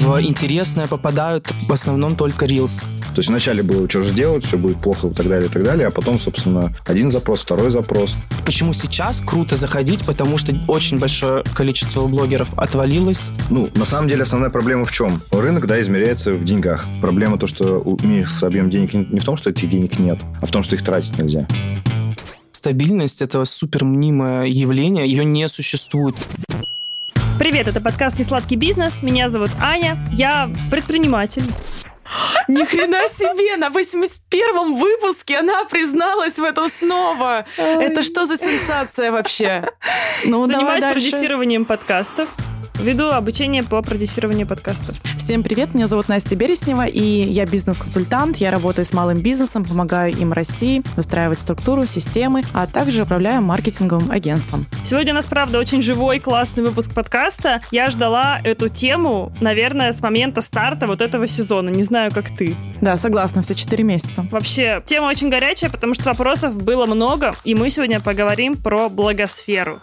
в интересное попадают в основном только Reels. То есть вначале было, что же делать, все будет плохо и так далее, и так далее, а потом, собственно, один запрос, второй запрос. Почему сейчас круто заходить? Потому что очень большое количество блогеров отвалилось. Ну, на самом деле, основная проблема в чем? Рынок, да, измеряется в деньгах. Проблема то, что уменьшился объем денег не в том, что этих денег нет, а в том, что их тратить нельзя стабильность это супер мнимое явление, ее не существует. Привет, это подкаст «Несладкий бизнес». Меня зовут Аня, я предприниматель. Ни хрена себе! На 81-м выпуске она призналась в этом снова. Это что за сенсация вообще? Ну, Занимаюсь продюсированием подкастов. Веду обучение по продюсированию подкастов. Всем привет, меня зовут Настя Береснева, и я бизнес-консультант. Я работаю с малым бизнесом, помогаю им расти, выстраивать структуру, системы, а также управляю маркетинговым агентством. Сегодня у нас, правда, очень живой, классный выпуск подкаста. Я ждала эту тему, наверное, с момента старта вот этого сезона. Не знаю, как ты. Да, согласна, все четыре месяца. Вообще, тема очень горячая, потому что вопросов было много, и мы сегодня поговорим про благосферу.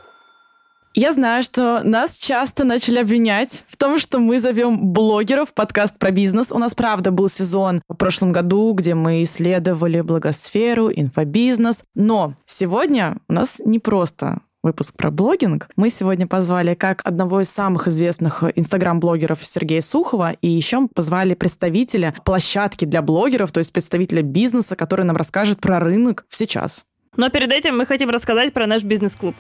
Я знаю, что нас часто начали обвинять в том, что мы зовем блогеров подкаст про бизнес. У нас, правда, был сезон в прошлом году, где мы исследовали благосферу, инфобизнес. Но сегодня у нас не просто выпуск про блогинг. Мы сегодня позвали как одного из самых известных инстаграм-блогеров Сергея Сухова, и еще позвали представителя площадки для блогеров, то есть представителя бизнеса, который нам расскажет про рынок в сейчас. Но перед этим мы хотим рассказать про наш бизнес-клуб.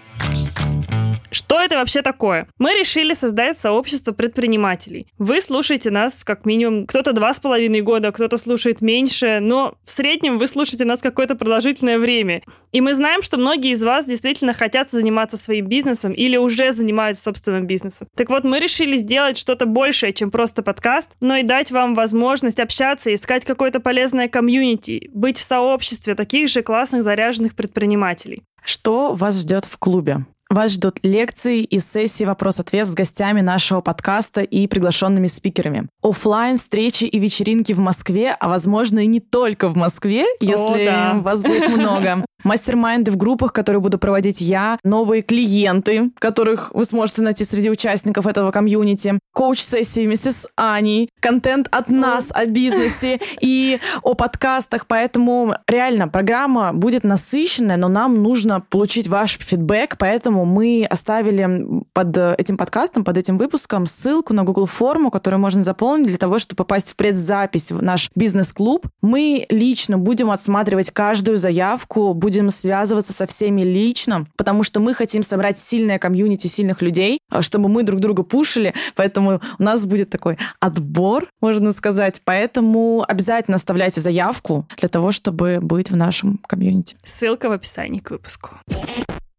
Что это вообще такое? Мы решили создать сообщество предпринимателей. Вы слушаете нас как минимум кто-то два с половиной года, кто-то слушает меньше, но в среднем вы слушаете нас какое-то продолжительное время. И мы знаем, что многие из вас действительно хотят заниматься своим бизнесом или уже занимаются собственным бизнесом. Так вот, мы решили сделать что-то большее, чем просто подкаст, но и дать вам возможность общаться, искать какое-то полезное комьюнити, быть в сообществе таких же классных заряженных предпринимателей. Что вас ждет в клубе? Вас ждут лекции и сессии вопрос-ответ с гостями нашего подкаста и приглашенными спикерами. Оффлайн встречи и вечеринки в Москве, а возможно и не только в Москве, если О, да. вас будет много. Мастер-майнды в группах, которые буду проводить я, новые клиенты, которых вы сможете найти среди участников этого комьюнити, коуч-сессии вместе с Аней, контент от нас о бизнесе и о подкастах. Поэтому реально программа будет насыщенная, но нам нужно получить ваш фидбэк, поэтому мы оставили под этим подкастом, под этим выпуском ссылку на Google форму, которую можно заполнить для того, чтобы попасть в предзапись в наш бизнес-клуб. Мы лично будем отсматривать каждую заявку, будем связываться со всеми лично, потому что мы хотим собрать сильное комьюнити сильных людей, чтобы мы друг друга пушили, поэтому у нас будет такой отбор, можно сказать. Поэтому обязательно оставляйте заявку для того, чтобы быть в нашем комьюнити. Ссылка в описании к выпуску.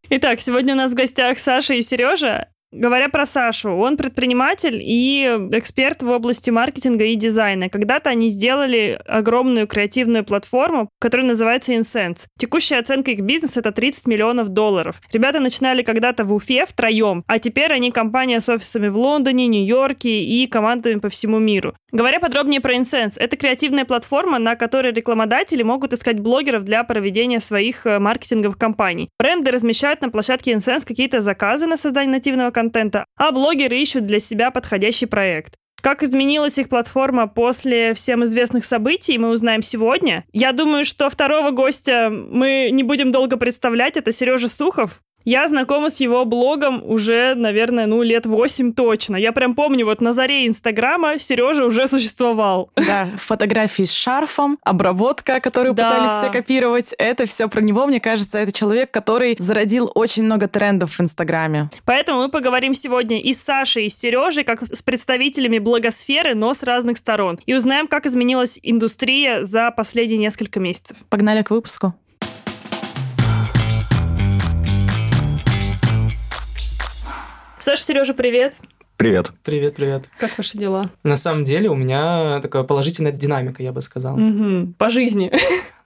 Итак, сегодня у нас в гостях Саша и Сережа. Говоря про Сашу, он предприниматель и эксперт в области маркетинга и дизайна. Когда-то они сделали огромную креативную платформу, которая называется Insense. Текущая оценка их бизнеса — это 30 миллионов долларов. Ребята начинали когда-то в Уфе втроем, а теперь они компания с офисами в Лондоне, Нью-Йорке и командами по всему миру. Говоря подробнее про Insense, это креативная платформа, на которой рекламодатели могут искать блогеров для проведения своих э, маркетинговых кампаний. Бренды размещают на площадке Insense какие-то заказы на создание нативного контента, а блогеры ищут для себя подходящий проект. Как изменилась их платформа после всем известных событий, мы узнаем сегодня. Я думаю, что второго гостя мы не будем долго представлять. Это Сережа Сухов, я знакома с его блогом уже, наверное, ну, лет восемь точно. Я прям помню, вот на заре Инстаграма Сережа уже существовал. Да, фотографии с шарфом, обработка, которую да. пытались все копировать. Это все про него, мне кажется, это человек, который зародил очень много трендов в Инстаграме. Поэтому мы поговорим сегодня и с Сашей, и с Сережей, как с представителями блогосферы, но с разных сторон. И узнаем, как изменилась индустрия за последние несколько месяцев. Погнали к выпуску. Саша, Сережа, привет. Привет. Привет, привет. Как ваши дела? На самом деле у меня такая положительная динамика, я бы сказал. Угу. По жизни.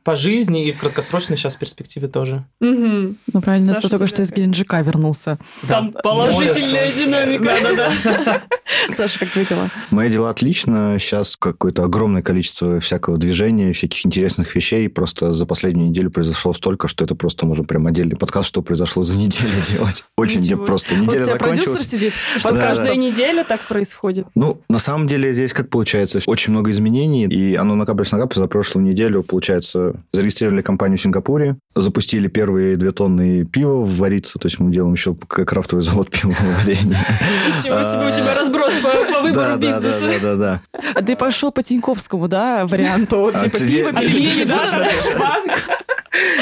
По жизни и в краткосрочной сейчас перспективе тоже. Угу. Ну, правильно, Саша, кто только что из Геленджика вернулся. Там да. положительная динамика. Да-да-да. Саша, как твои дела? Мои дела отлично. Сейчас какое-то огромное количество всякого движения, всяких интересных вещей. Просто за последнюю неделю произошло столько, что это просто можно прям отдельный подкаст, что произошло за неделю делать. Очень мне Ничего просто неделя вот у тебя продюсер закончилась. сидит. Вот Да, каждая да. неделя так происходит. Ну, на самом деле здесь как получается? Очень много изменений, и оно накапливается, накапливается. За прошлую неделю, получается, зарегистрировали компанию в Сингапуре, запустили первые две тонны пива вариться, то есть мы делаем еще как крафтовый завод пивоварения. Ничего себе, у тебя разброс по, выбору Да, да, да, бизнеса. да, да, да. А ты пошел по Тиньковскому, да, варианту? А, типа пиво, пельмени, да? Банк.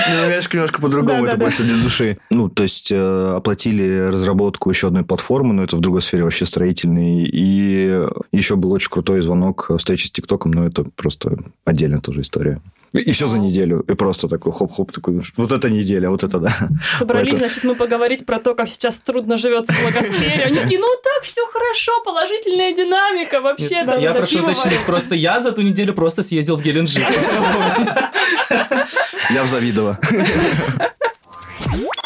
Ну, немножко, немножко по-другому, это Да-да-да. больше для души. Ну, то есть э, оплатили разработку еще одной платформы, но это в другой сфере вообще строительной. И еще был очень крутой звонок, э, встречи с ТикТоком, но это просто отдельная тоже история. И все за неделю. И просто такой хоп-хоп, такой, вот это неделя, вот это да. Собрались, Поэтому- значит, мы поговорить про то, как сейчас трудно живется в благосфере. Они такие, ну так все хорошо, положительная динамика вообще. Нет, да, я прошу уточнить, просто я за ту неделю просто съездил в Геленджик. Я в Завидово.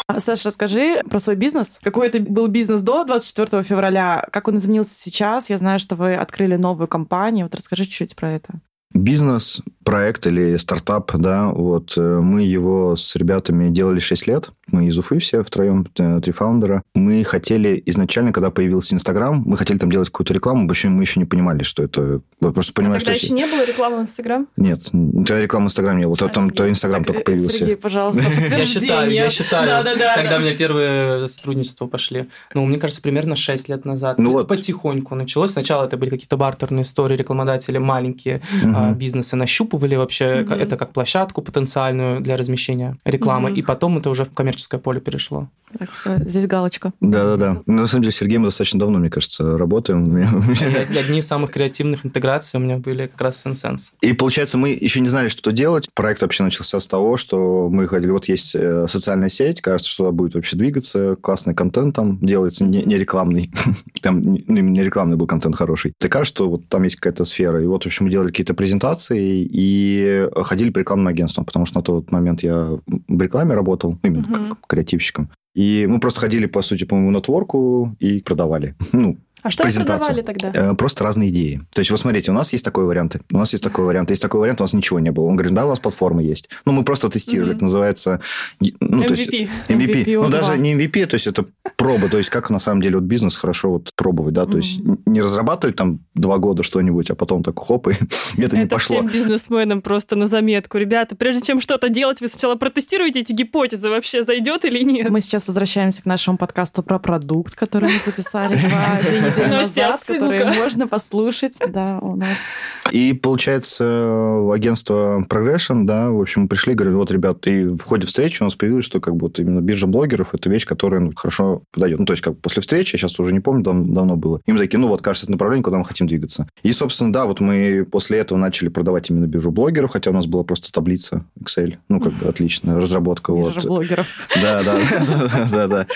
А, Саша, расскажи про свой бизнес. Какой это был бизнес до 24 февраля? Как он изменился сейчас? Я знаю, что вы открыли новую компанию. Вот расскажи чуть-чуть про это. Бизнес, проект или стартап, да, вот э, мы его с ребятами делали 6 лет. Мы из Уфы все втроем, э, три фаундера. Мы хотели изначально, когда появился Инстаграм, мы хотели там делать какую-то рекламу, больше мы еще не понимали, что это... Вот просто понимаешь, Тогда что... еще не было рекламы в Инстаграм? Нет, тогда рекламы Инстаграм не было. То, там, то Инстаграм только э, появился. Сергей, пожалуйста, Я считаю, я считаю, Да-да-да, когда да. у меня первые сотрудничества пошли. Ну, мне кажется, примерно 6 лет назад. Ну вот. Потихоньку началось. Сначала это были какие-то бартерные истории, рекламодатели маленькие Мгм. бизнесы нащупывали вообще ка- это как площадку потенциальную для размещения рекламы. Мгм. И потом это уже в коммерческое поле перешло. Так, все, здесь галочка. Да-да-да. Ну, На самом деле, с Сергеем мы достаточно давно, мне кажется, работаем. И Одни из самых креативных интеграций у меня были как раз с Insense. И получается, мы еще не знали, что делать. Проект вообще начался с того, что мы ходили, вот есть э, социальная сеть, кажется, что будет вообще двигаться, классный контент там делается, не, не рекламный. Там не, ну, именно не рекламный был контент хороший. И кажется, что вот там есть какая-то сфера. И вот, в общем, мы делали какие-то презентации и ходили по рекламным агентствам, потому что на тот момент я в рекламе работал, именно Мгм. как креативщиком. И мы просто ходили, по сути, по моему нетворку и продавали. Ну, А что продавали тогда? Э, Просто разные идеи. То есть, вот смотрите, у нас есть такой вариант, у нас есть такой вариант, есть такой вариант, у нас ничего не было. Он говорит, да, у нас платформа есть. Ну, мы просто тестировали, это называется... Ну, то есть, MVP. MVP. MVP Ну, O2. даже не MVP, то есть это проба, то есть как на самом деле вот бизнес хорошо вот пробовать, да, то есть не разрабатывать там два года что-нибудь, а потом так хоп, и это не Это пошло. всем бизнесменам просто на заметку. Ребята, прежде чем что-то делать, вы сначала протестируете эти гипотезы, вообще зайдет или нет. Мы сейчас возвращаемся к нашему подкасту про продукт, который мы записали два-три недели Настя, назад, отсылка. можно послушать, да, у нас. И получается, в агентство Progression, да, в общем, мы пришли, говорят, вот, ребят, и в ходе встречи у нас появилось, что как бы вот именно биржа блогеров это вещь, которая ну, хорошо подойдет. Ну, то есть, как после встречи, я сейчас уже не помню, дав- давно было. И мы такие, ну, вот, кажется, это направление, куда мы хотим двигаться. И, собственно, да, вот мы после этого начали продавать именно биржу блогеров, хотя у нас была просто таблица Excel. Ну, как бы отличная разработка. Вот. Биржа блогеров. Да, да, да, да, да, да.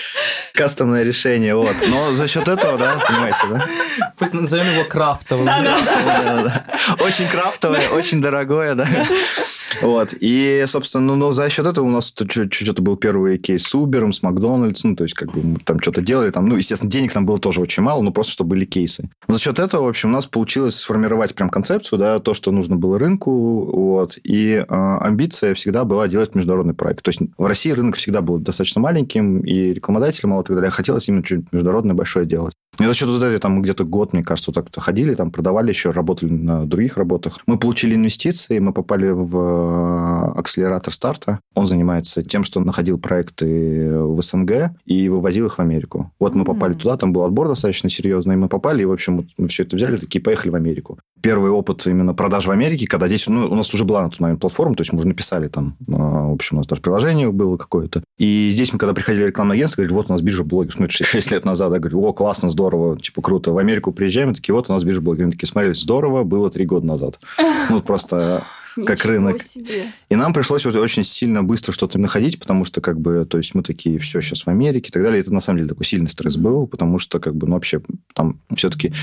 Кастомное решение, вот. Но за счет этого, да, понимаете, да? Пусть назовем его крафтовым. Очень крафтовое, очень дорогое, да. Вот. И, собственно, ну, но за счет этого у нас чуть-чуть был первый кейс с Uber, с Макдональдс, ну, то есть, как бы мы там что-то делали, там, ну, естественно, денег там было тоже очень мало, но просто, что были кейсы. Но за счет этого, в общем, у нас получилось сформировать прям концепцию, да, то, что нужно было рынку, вот, и э, амбиция всегда была делать международный проект. То есть, в России рынок всегда был достаточно маленьким, и рекламодателей мало и так далее. А Хотелось именно чуть международное большое делать. И за счет вот этого там где-то год, мне кажется, вот так ходили, там продавали еще, работали на других работах. Мы получили инвестиции, мы попали в э, акселератор старта. Он занимается тем, что находил проекты в СНГ и вывозил их в Америку. Вот мы попали М. туда, там был отбор достаточно серьезный, и мы попали, и, в общем, мы все это взяли, такие, поехали в Америку. Первый опыт именно продаж в Америке, когда здесь, ну, у нас уже была на тот момент платформа, то есть мы уже написали там, э, в общем, у нас даже приложение было какое-то. И здесь мы, когда приходили в рекламное агентство, говорили, вот у нас биржа блогеров, ну, это 6 лет назад, я говорю, о, классно, здорово, типа, круто. В Америку приезжаем, и такие, вот у нас биржа блогеров. Они такие, смотрели, здорово, было три года назад. Ну, просто как Ничего рынок. себе. И нам пришлось вот очень сильно быстро что-то находить, потому что, как бы, то есть мы такие, все, сейчас в Америке и так далее. Это, на самом деле, такой сильный стресс был, потому что, как бы, ну, вообще, там все-таки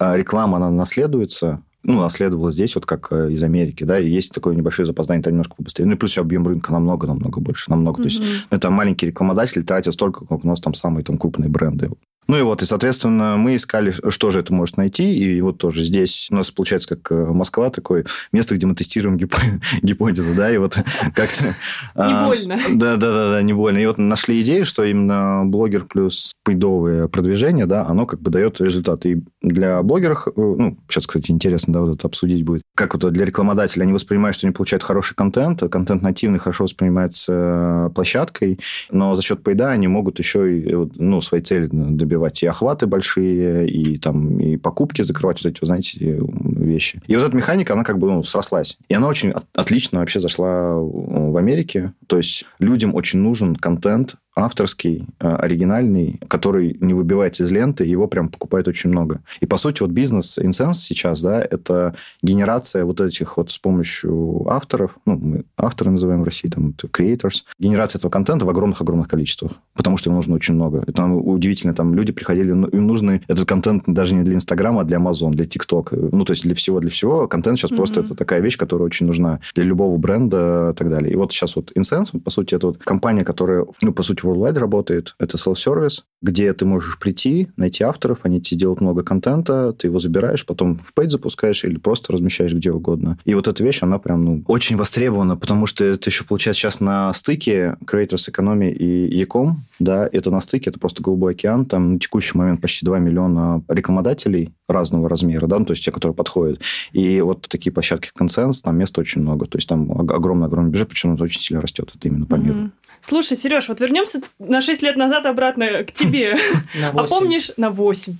реклама, она наследуется, ну, наследовала здесь, вот как э, из Америки, да, и есть такое небольшое запоздание, там немножко побыстрее. Ну, и плюс объем рынка намного-намного больше, намного. То есть, Мгм. это маленькие рекламодатели тратят столько, как у нас там самые там крупные бренды. Ну и вот, и, соответственно, мы искали, что же это может найти, и вот тоже здесь у нас получается как э, Москва такое место, где мы тестируем гип... гипотезы, да, и вот как-то... Не а, больно. Да, да, да, да, не больно. И вот нашли идею, что именно блогер плюс пейдовое продвижение, да, оно как бы дает результат. И для блогеров, э, ну, сейчас, кстати, интересно, да, вот это обсудить будет, как вот для рекламодателя они воспринимают, что они получают хороший контент, а контент нативный хорошо воспринимается площадкой, но за счет пейда они могут еще и, ну, свои цели добивать и охваты большие, и там и покупки закрывать, вот эти, знаете, вещи. И вот эта механика, она как бы ну, срослась. И она очень отлично вообще зашла в Америке. То есть людям очень нужен контент, авторский, э, оригинальный, который не выбивается из ленты, его прям покупают очень много. И, по сути, вот бизнес Insense сейчас, да, это генерация вот этих вот с помощью авторов, ну, мы авторы называем в России, там, creators, генерация этого контента в огромных-огромных количествах, потому что его нужно очень много. Это удивительно, там люди приходили, ну, им нужны этот контент даже не для Инстаграма, а для Amazon, для TikTok, ну, то есть для всего, для всего. Контент сейчас mm-hmm. просто это такая вещь, которая очень нужна для любого бренда и так далее. И вот сейчас вот Insense, по сути, это вот компания, которая, ну, по сути, Worldwide работает. Это self-service, где ты можешь прийти, найти авторов, они тебе делают много контента, ты его забираешь, потом в пейдж запускаешь или просто размещаешь где угодно. И вот эта вещь, она прям, ну, очень востребована, потому что это еще получается сейчас на стыке Creators Economy и Ecom, да, это на стыке, это просто голубой океан, там на текущий момент почти 2 миллиона рекламодателей разного размера, да, ну, то есть те, которые подходят. И вот такие площадки в консенс, там места очень много, то есть там огромный-огромный бюджет, причем это очень сильно растет, это именно по миру. Слушай, Сереж, вот вернемся на 6 лет назад обратно к тебе. А помнишь... На 8.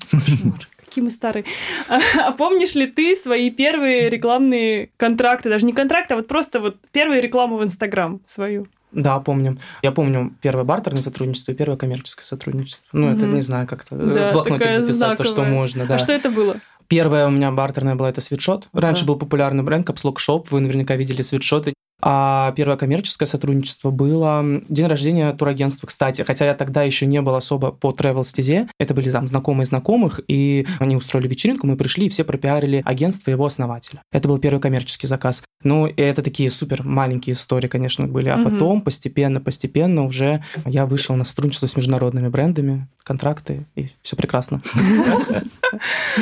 Какие мы старые. А помнишь ли ты свои первые рекламные контракты? Даже не контракты, а вот просто вот первую рекламу в Инстаграм свою. Да, помню. Я помню первое бартерное сотрудничество и первое коммерческое сотрудничество. Ну, угу. это не знаю, как-то да, в блокноте записать знаковая. то, что можно. Да. А что это было? Первое у меня бартерное было это свитшот. Раньше да. был популярный бренд Capslock Shop. Вы наверняка видели свитшоты. А первое коммерческое сотрудничество было день рождения турагентства, кстати. Хотя я тогда еще не был особо по travel стезе. Это были там знакомые знакомых, и они устроили вечеринку, мы пришли, и все пропиарили агентство его основателя. Это был первый коммерческий заказ. Ну, и это такие супер маленькие истории, конечно, были. А потом постепенно, постепенно уже я вышел на сотрудничество с международными брендами, контракты, и все прекрасно.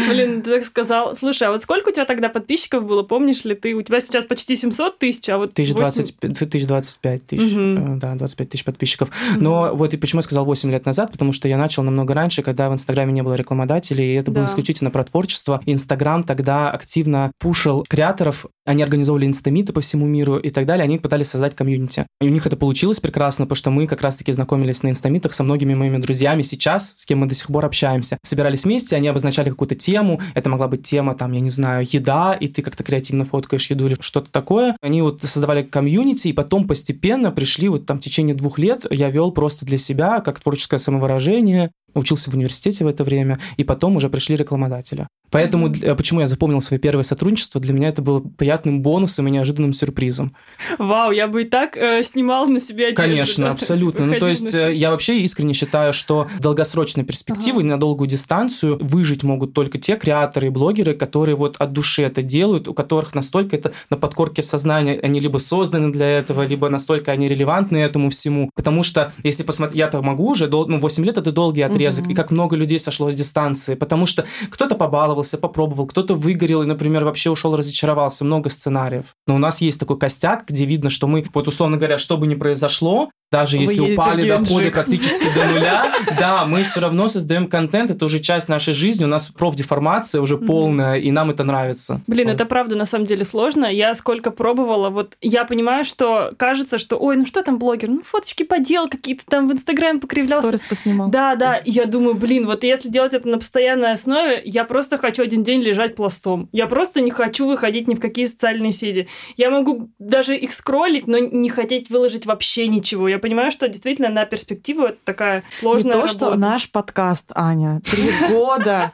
Блин, ты так сказал. Слушай, а вот сколько у тебя тогда подписчиков было, помнишь ли ты? У тебя сейчас почти 700 тысяч, а вот 1020, 25 тысяч, угу. да, 25 тысяч подписчиков. Угу. Но вот и почему я сказал 8 лет назад, потому что я начал намного раньше, когда в Инстаграме не было рекламодателей, и это да. было исключительно про творчество. Инстаграм тогда активно пушил креаторов, они организовывали инстамиты по всему миру и так далее, они пытались создать комьюнити. И у них это получилось прекрасно, потому что мы как раз-таки знакомились на инстамитах со многими моими друзьями сейчас, с кем мы до сих пор общаемся. Собирались вместе, они обозначали какую-то тему, это могла быть тема, там, я не знаю, еда, и ты как-то креативно фоткаешь еду или что-то такое. Они вот создавали создавали комьюнити, и потом постепенно пришли, вот там в течение двух лет я вел просто для себя, как творческое самовыражение, учился в университете в это время, и потом уже пришли рекламодатели. Поэтому почему я запомнил свое первое сотрудничество, для меня это было приятным бонусом и неожиданным сюрпризом. Вау, я бы и так э, снимал на себя одежду. Конечно, да? абсолютно. Ну, то есть э, я вообще искренне считаю, что долгосрочной перспективы ага. на долгую дистанцию выжить могут только те креаторы и блогеры, которые вот от души это делают, у которых настолько это на подкорке сознания, они либо созданы для этого, либо настолько они релевантны этому всему. Потому что, если посмотреть, я-то могу уже, ну, 8 лет это долгий отрезок, угу. и как много людей сошло с дистанции, потому что кто-то побаловал попробовался, попробовал, кто-то выгорел и, например, вообще ушел, разочаровался, много сценариев. Но у нас есть такой костяк, где видно, что мы, вот условно говоря, что бы ни произошло, даже Вы если упали доходы практически до нуля, да, мы все равно создаем контент, это уже часть нашей жизни, у нас профдеформация уже полная, и нам это нравится. Блин, это правда на самом деле сложно. Я сколько пробовала, вот я понимаю, что кажется, что, ой, ну что там блогер, ну фоточки подел какие-то там в Инстаграме покривлялся. Сторис поснимал. Да, да, я думаю, блин, вот если делать это на постоянной основе, я просто хочу один день лежать пластом. Я просто не хочу выходить ни в какие социальные сети. Я могу даже их скроллить, но не хотеть выложить вообще ничего. Я понимаю, что действительно на перспективу это такая сложная Не то, работа. что наш подкаст, Аня. Три года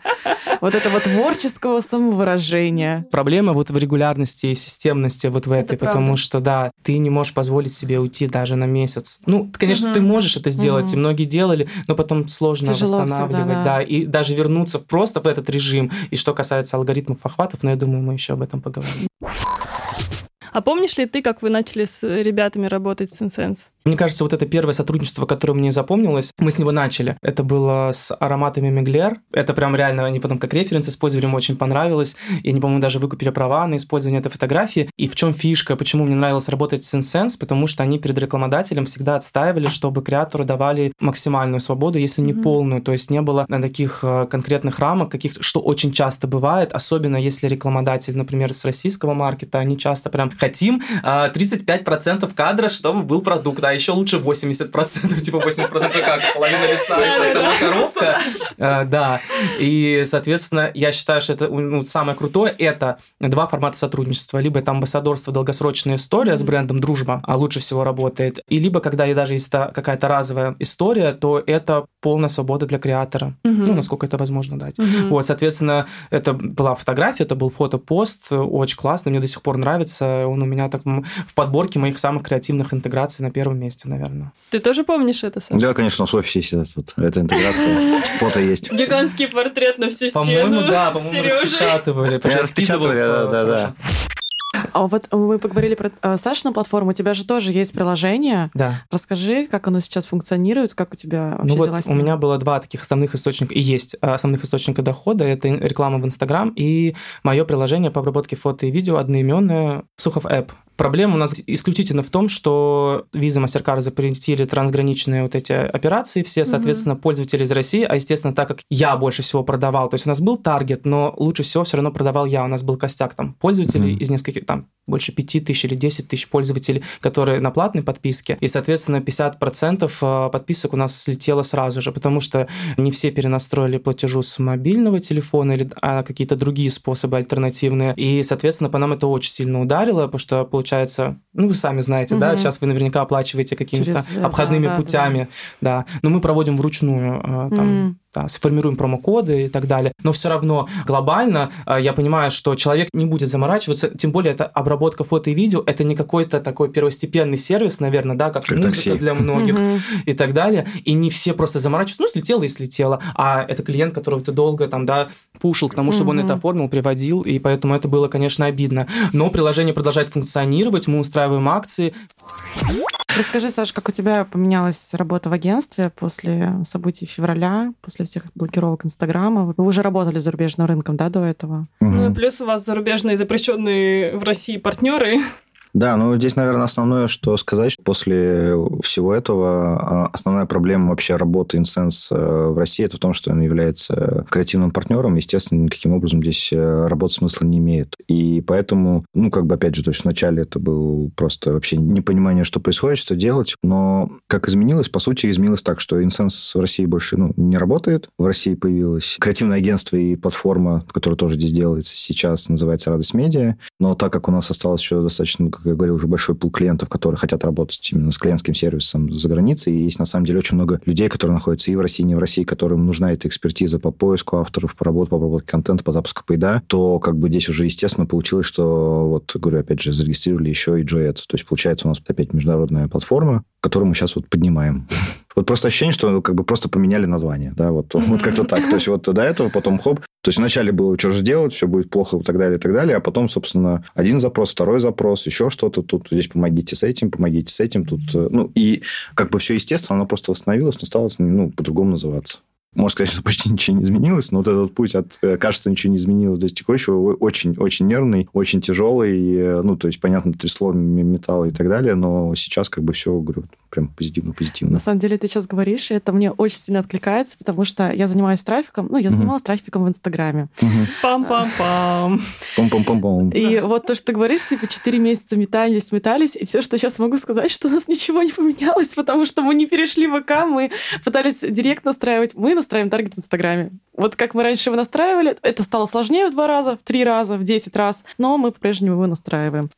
вот этого творческого самовыражения. Проблема вот в регулярности и системности вот в этой, потому что, да, ты не можешь позволить себе уйти даже на месяц. Ну, конечно, ты можешь это сделать, и многие делали, но потом сложно восстанавливать, да, и даже вернуться просто в этот режим. И что касается алгоритмов охватов, но я думаю, мы еще об этом поговорим. А помнишь ли ты, как вы начали с ребятами работать с Insense? Мне кажется, вот это первое сотрудничество, которое мне запомнилось, мы с него начали. Это было с ароматами Меглер. Это прям реально, они потом как референс использовали, мне очень понравилось. И они, по-моему, даже выкупили права на использование этой фотографии. И в чем фишка, почему мне нравилось работать с Insense? Потому что они перед рекламодателем всегда отстаивали, чтобы креатору давали максимальную свободу, если не mm-hmm. полную. То есть не было таких э, конкретных рамок, каких, что очень часто бывает, особенно если рекламодатель, например, с российского маркета, они часто прям хотим 35% а, кадра, чтобы был продукт, а еще лучше 80%, типа 80% как половина лица и вся эта коробка. А, да, и, соответственно, я считаю, что это ну, самое крутое, это два формата сотрудничества. Либо это амбассадорство, долгосрочная история с брендом «Дружба», а лучше всего работает. И либо, когда даже есть какая-то разовая история, то это полная свобода для креатора. Ну, насколько это возможно дать. Вот, соответственно, это была фотография, это был фотопост, очень классно, мне до сих пор нравится. Он у меня так в подборке моих самых креативных интеграций на первом месте, наверное. Ты тоже помнишь это, Саша? Да, конечно, у нас в офисе есть вот, эта интеграция. Фото есть. Гигантский портрет на всю стену. По-моему, да, по-моему, распечатывали. Распечатывали, да, да, да. А вот мы поговорили про э, Сашину платформу. У тебя же тоже есть приложение. Да. Расскажи, как оно сейчас функционирует, как у тебя вообще ну вот дела у меня было два таких основных источника, и есть э, основных источника дохода. Это реклама в Инстаграм и мое приложение по обработке фото и видео одноименное Сухов App. Проблема у нас исключительно в том, что Visa, MasterCard запретили трансграничные вот эти операции все, соответственно, угу. пользователи из России, а, естественно, так как я больше всего продавал, то есть у нас был таргет, но лучше всего все равно продавал я, у нас был костяк там пользователей угу. из нескольких, там, больше 5 тысяч или 10 тысяч пользователей, которые на платной подписке, и, соответственно, 50% э, подписок у нас слетело сразу же, потому что не все перенастроили платежу с мобильного телефона или а какие-то другие способы альтернативные, и, соответственно, по нам это очень сильно ударило, потому что, получается, ну, вы сами знаете, угу. да, сейчас вы наверняка оплачиваете какими-то Через, обходными да, путями, да. да, но мы проводим вручную э, там... Угу да, сформируем промокоды и так далее. Но все равно глобально э, я понимаю, что человек не будет заморачиваться, тем более это обработка фото и видео, это не какой-то такой первостепенный сервис, наверное, да, как, как музыка такси. для многих и так далее. И не все просто заморачиваются, ну, слетело и слетело. А это клиент, которого ты долго там, да, пушил к тому, чтобы он это оформил, приводил, и поэтому это было, конечно, обидно. Но приложение продолжает функционировать, мы устраиваем акции. Расскажи, Саша, как у тебя поменялась работа в агентстве после событий февраля, после всех блокировок Инстаграма? Вы уже работали зарубежным рынком, да, до этого? Ну и плюс у вас зарубежные запрещенные в России партнеры. Да, ну здесь, наверное, основное, что сказать, после всего этого а, основная проблема вообще работы Insense э, в России это в том, что он является креативным партнером, естественно, никаким образом здесь э, работать смысла не имеет. И поэтому, ну, как бы, опять же, то есть вначале это был просто вообще непонимание, что происходит, что делать, но как изменилось, по сути, изменилось так, что Insense в России больше ну, не работает. В России появилось креативное агентство и платформа, которая тоже здесь делается сейчас, называется «Радость Медиа». Но так как у нас осталось еще достаточно, я говорил, уже большой пул клиентов, которые хотят работать именно с клиентским сервисом за границей. И есть, на самом деле, очень много людей, которые находятся и в России, и не в России, которым нужна эта экспертиза по поиску авторов, по работе, по обработке контента, по запуску поеда, то как бы здесь уже, естественно, получилось, что, вот, говорю, опять же, зарегистрировали еще и JetS. То есть, получается, у нас опять международная платформа, которую мы сейчас вот поднимаем. Вот просто ощущение, что как бы просто поменяли название, да, вот, вот как-то так. То есть вот до этого, потом хоп. То есть вначале было, что же делать, все будет плохо и так далее, и так далее, а потом, собственно, один запрос, второй запрос, еще что-то, тут здесь помогите с этим, помогите с этим, тут, э, ну, и как бы все естественно, оно просто восстановилось, но стало, ну, по-другому называться сказать, что почти ничего не изменилось, но вот этот путь от э, кажется, ничего не изменилось до текущего очень-очень нервный, очень тяжелый. Э, ну, то есть, понятно, трясло металл и так далее, но сейчас как бы все, говорю, прям позитивно-позитивно. На самом деле, ты сейчас говоришь, и это мне очень сильно откликается, потому что я занимаюсь трафиком, ну, я занималась угу. трафиком в Инстаграме. Пам-пам-пам. Пам-пам-пам-пам. И вот то, что ты говоришь, типа, 4 месяца метались, метались, и все, что сейчас могу сказать, что у нас ничего не поменялось, потому что мы не перешли в ВК, мы пытались директ настраивать, мы настраиваем таргет в Инстаграме. Вот как мы раньше его настраивали, это стало сложнее в два раза, в три раза, в десять раз, но мы по-прежнему его настраиваем.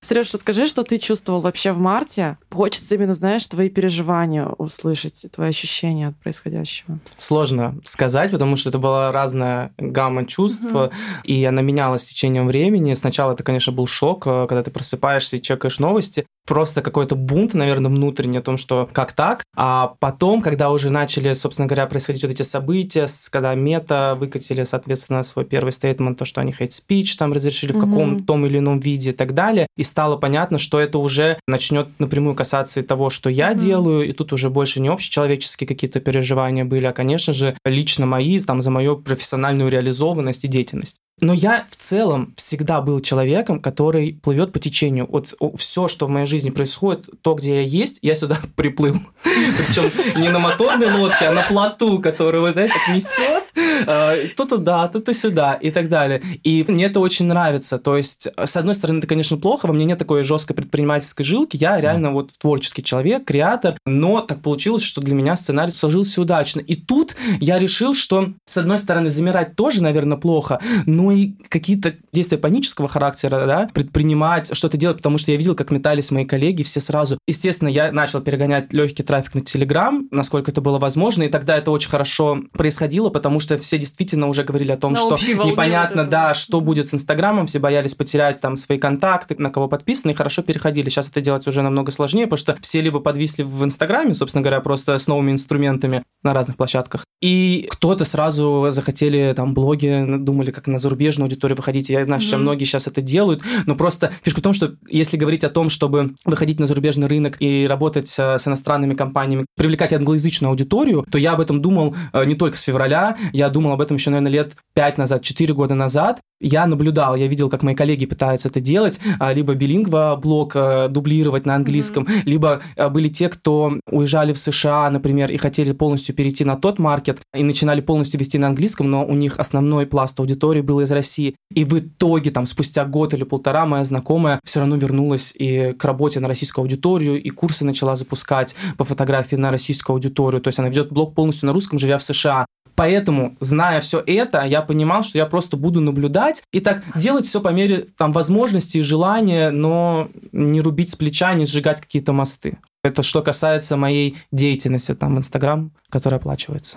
Сереж, расскажи, что ты чувствовал вообще в марте. Хочется именно, знаешь, твои переживания услышать, твои ощущения от происходящего. Сложно сказать, потому что это была разная гамма чувств, угу. и она менялась с течением времени. Сначала это, конечно, был шок, э, когда ты просыпаешься и чекаешь новости. Просто какой-то бунт, наверное, внутренний о том, что как так. А потом, когда уже начали, собственно говоря, происходить вот эти события, когда мета выкатили, соответственно, свой первый стейтмент, то, что они hate speech там разрешили в каком том или ином виде и так далее, и стало понятно, что это уже начнет напрямую касаться и того, что я делаю, и тут уже больше не общечеловеческие какие-то переживания были, а, конечно же, лично мои, там, за мою профессиональную реализованность и деятельность. Но я в целом всегда был человеком, который плывет по течению. Вот все, что в моей жизни происходит, то, где я есть, я сюда приплыл. Причем не на моторной лодке, а на плоту, который вот это несет. А, то туда, то то сюда и так далее. И мне это очень нравится. То есть, с одной стороны, это, конечно, плохо, во мне нет такой жесткой предпринимательской жилки. Я реально вот творческий человек, креатор. Но так получилось, что для меня сценарий сложился удачно. И тут я решил, что, с одной стороны, замирать тоже, наверное, плохо, но ну и какие-то действия панического характера, да, предпринимать, что-то делать, потому что я видел, как метались мои коллеги все сразу. Естественно, я начал перегонять легкий трафик на Телеграм, насколько это было возможно, и тогда это очень хорошо происходило, потому что все действительно уже говорили о том, на что непонятно, вот да, что будет с Инстаграмом, все боялись потерять там свои контакты, на кого подписаны, и хорошо переходили. Сейчас это делать уже намного сложнее, потому что все либо подвисли в Инстаграме, собственно говоря, просто с новыми инструментами на разных площадках, и кто-то сразу захотели там блоги, думали, как на зарубежье зарубежную аудиторию выходить. Я знаю, mm-hmm. что многие сейчас это делают, но просто фишка в том, что если говорить о том, чтобы выходить на зарубежный рынок и работать с, с иностранными компаниями, привлекать англоязычную аудиторию, то я об этом думал э, не только с февраля, я думал об этом еще, наверное, лет 5 назад, 4 года назад. Я наблюдал, я видел, как мои коллеги пытаются это делать, а, либо билингва блок э, дублировать на английском, mm-hmm. либо э, были те, кто уезжали в США, например, и хотели полностью перейти на тот маркет и начинали полностью вести на английском, но у них основной пласт аудитории был из России. И в итоге, там, спустя год или полтора, моя знакомая все равно вернулась и к работе на российскую аудиторию, и курсы начала запускать по фотографии на российскую аудиторию. То есть она ведет блог полностью на русском, живя в США. Поэтому, зная все это, я понимал, что я просто буду наблюдать и так делать все по мере там, возможности и желания, но не рубить с плеча, не сжигать какие-то мосты. Это что касается моей деятельности там Инстаграм, которая оплачивается.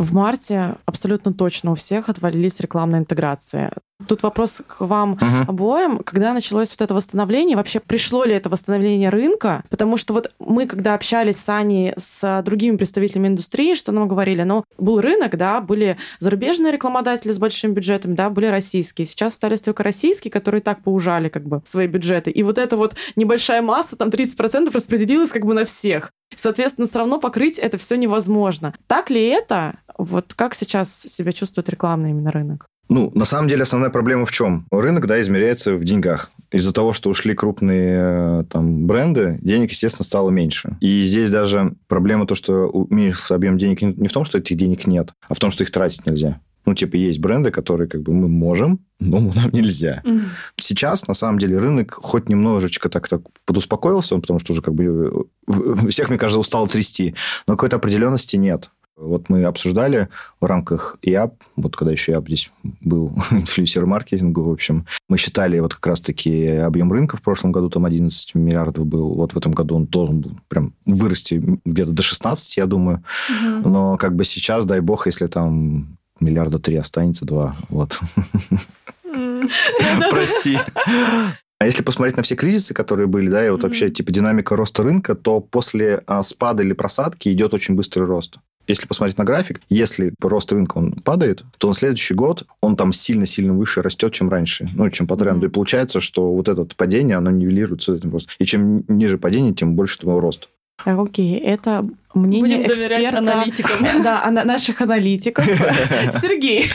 В марте абсолютно точно у всех отвалились рекламные интеграции. Тут вопрос к вам uh-huh. обоим. Когда началось вот это восстановление, вообще пришло ли это восстановление рынка? Потому что вот мы, когда общались с Аней, с другими представителями индустрии, что нам говорили, ну, был рынок, да, были зарубежные рекламодатели с большим бюджетом, да, были российские. Сейчас остались только российские, которые так поужали как бы свои бюджеты. И вот эта вот небольшая масса, там 30% распределилась как бы на всех. Соответственно, все равно покрыть это все невозможно. Так ли это? Вот как сейчас себя чувствует рекламный именно рынок? Ну, на самом деле, основная проблема в чем? Рынок, да, измеряется в деньгах. Из-за того, что ушли крупные э, там бренды, денег, естественно, стало меньше. И здесь даже проблема то, что уменьшился объем денег не в том, что этих денег нет, а в том, что их тратить нельзя. Ну, типа, есть бренды, которые как бы мы можем, но нам нельзя. Mm. Сейчас, на самом деле, рынок хоть немножечко так, так подуспокоился, потому что уже как бы э, всех, мне кажется, устал трясти, но какой-то определенности нет. Вот мы обсуждали в рамках ИАП, вот когда еще ИАП здесь был инфлюенсер маркетинга, в общем, мы считали вот как раз-таки объем рынка в прошлом году там 11 миллиардов был, вот в этом году он должен был прям вырасти где-то до 16, я думаю. Угу. Но как бы сейчас, дай бог, если там миллиарда три останется, два, вот. Прости. А если посмотреть на все кризисы, которые были, да, и вот mm-hmm. вообще типа динамика роста рынка, то после а, спада или просадки идет очень быстрый рост. Если посмотреть на график, если рост рынка он падает, то на следующий год он там сильно-сильно выше растет, чем раньше, ну, чем по тренду. Mm-hmm. И получается, что вот это падение, оно нивелируется этим ростом. И чем ниже падение, тем больше того роста. Окей, это мнение Будем эксперта, аналитикам. Да, наших аналитиков. Сергей.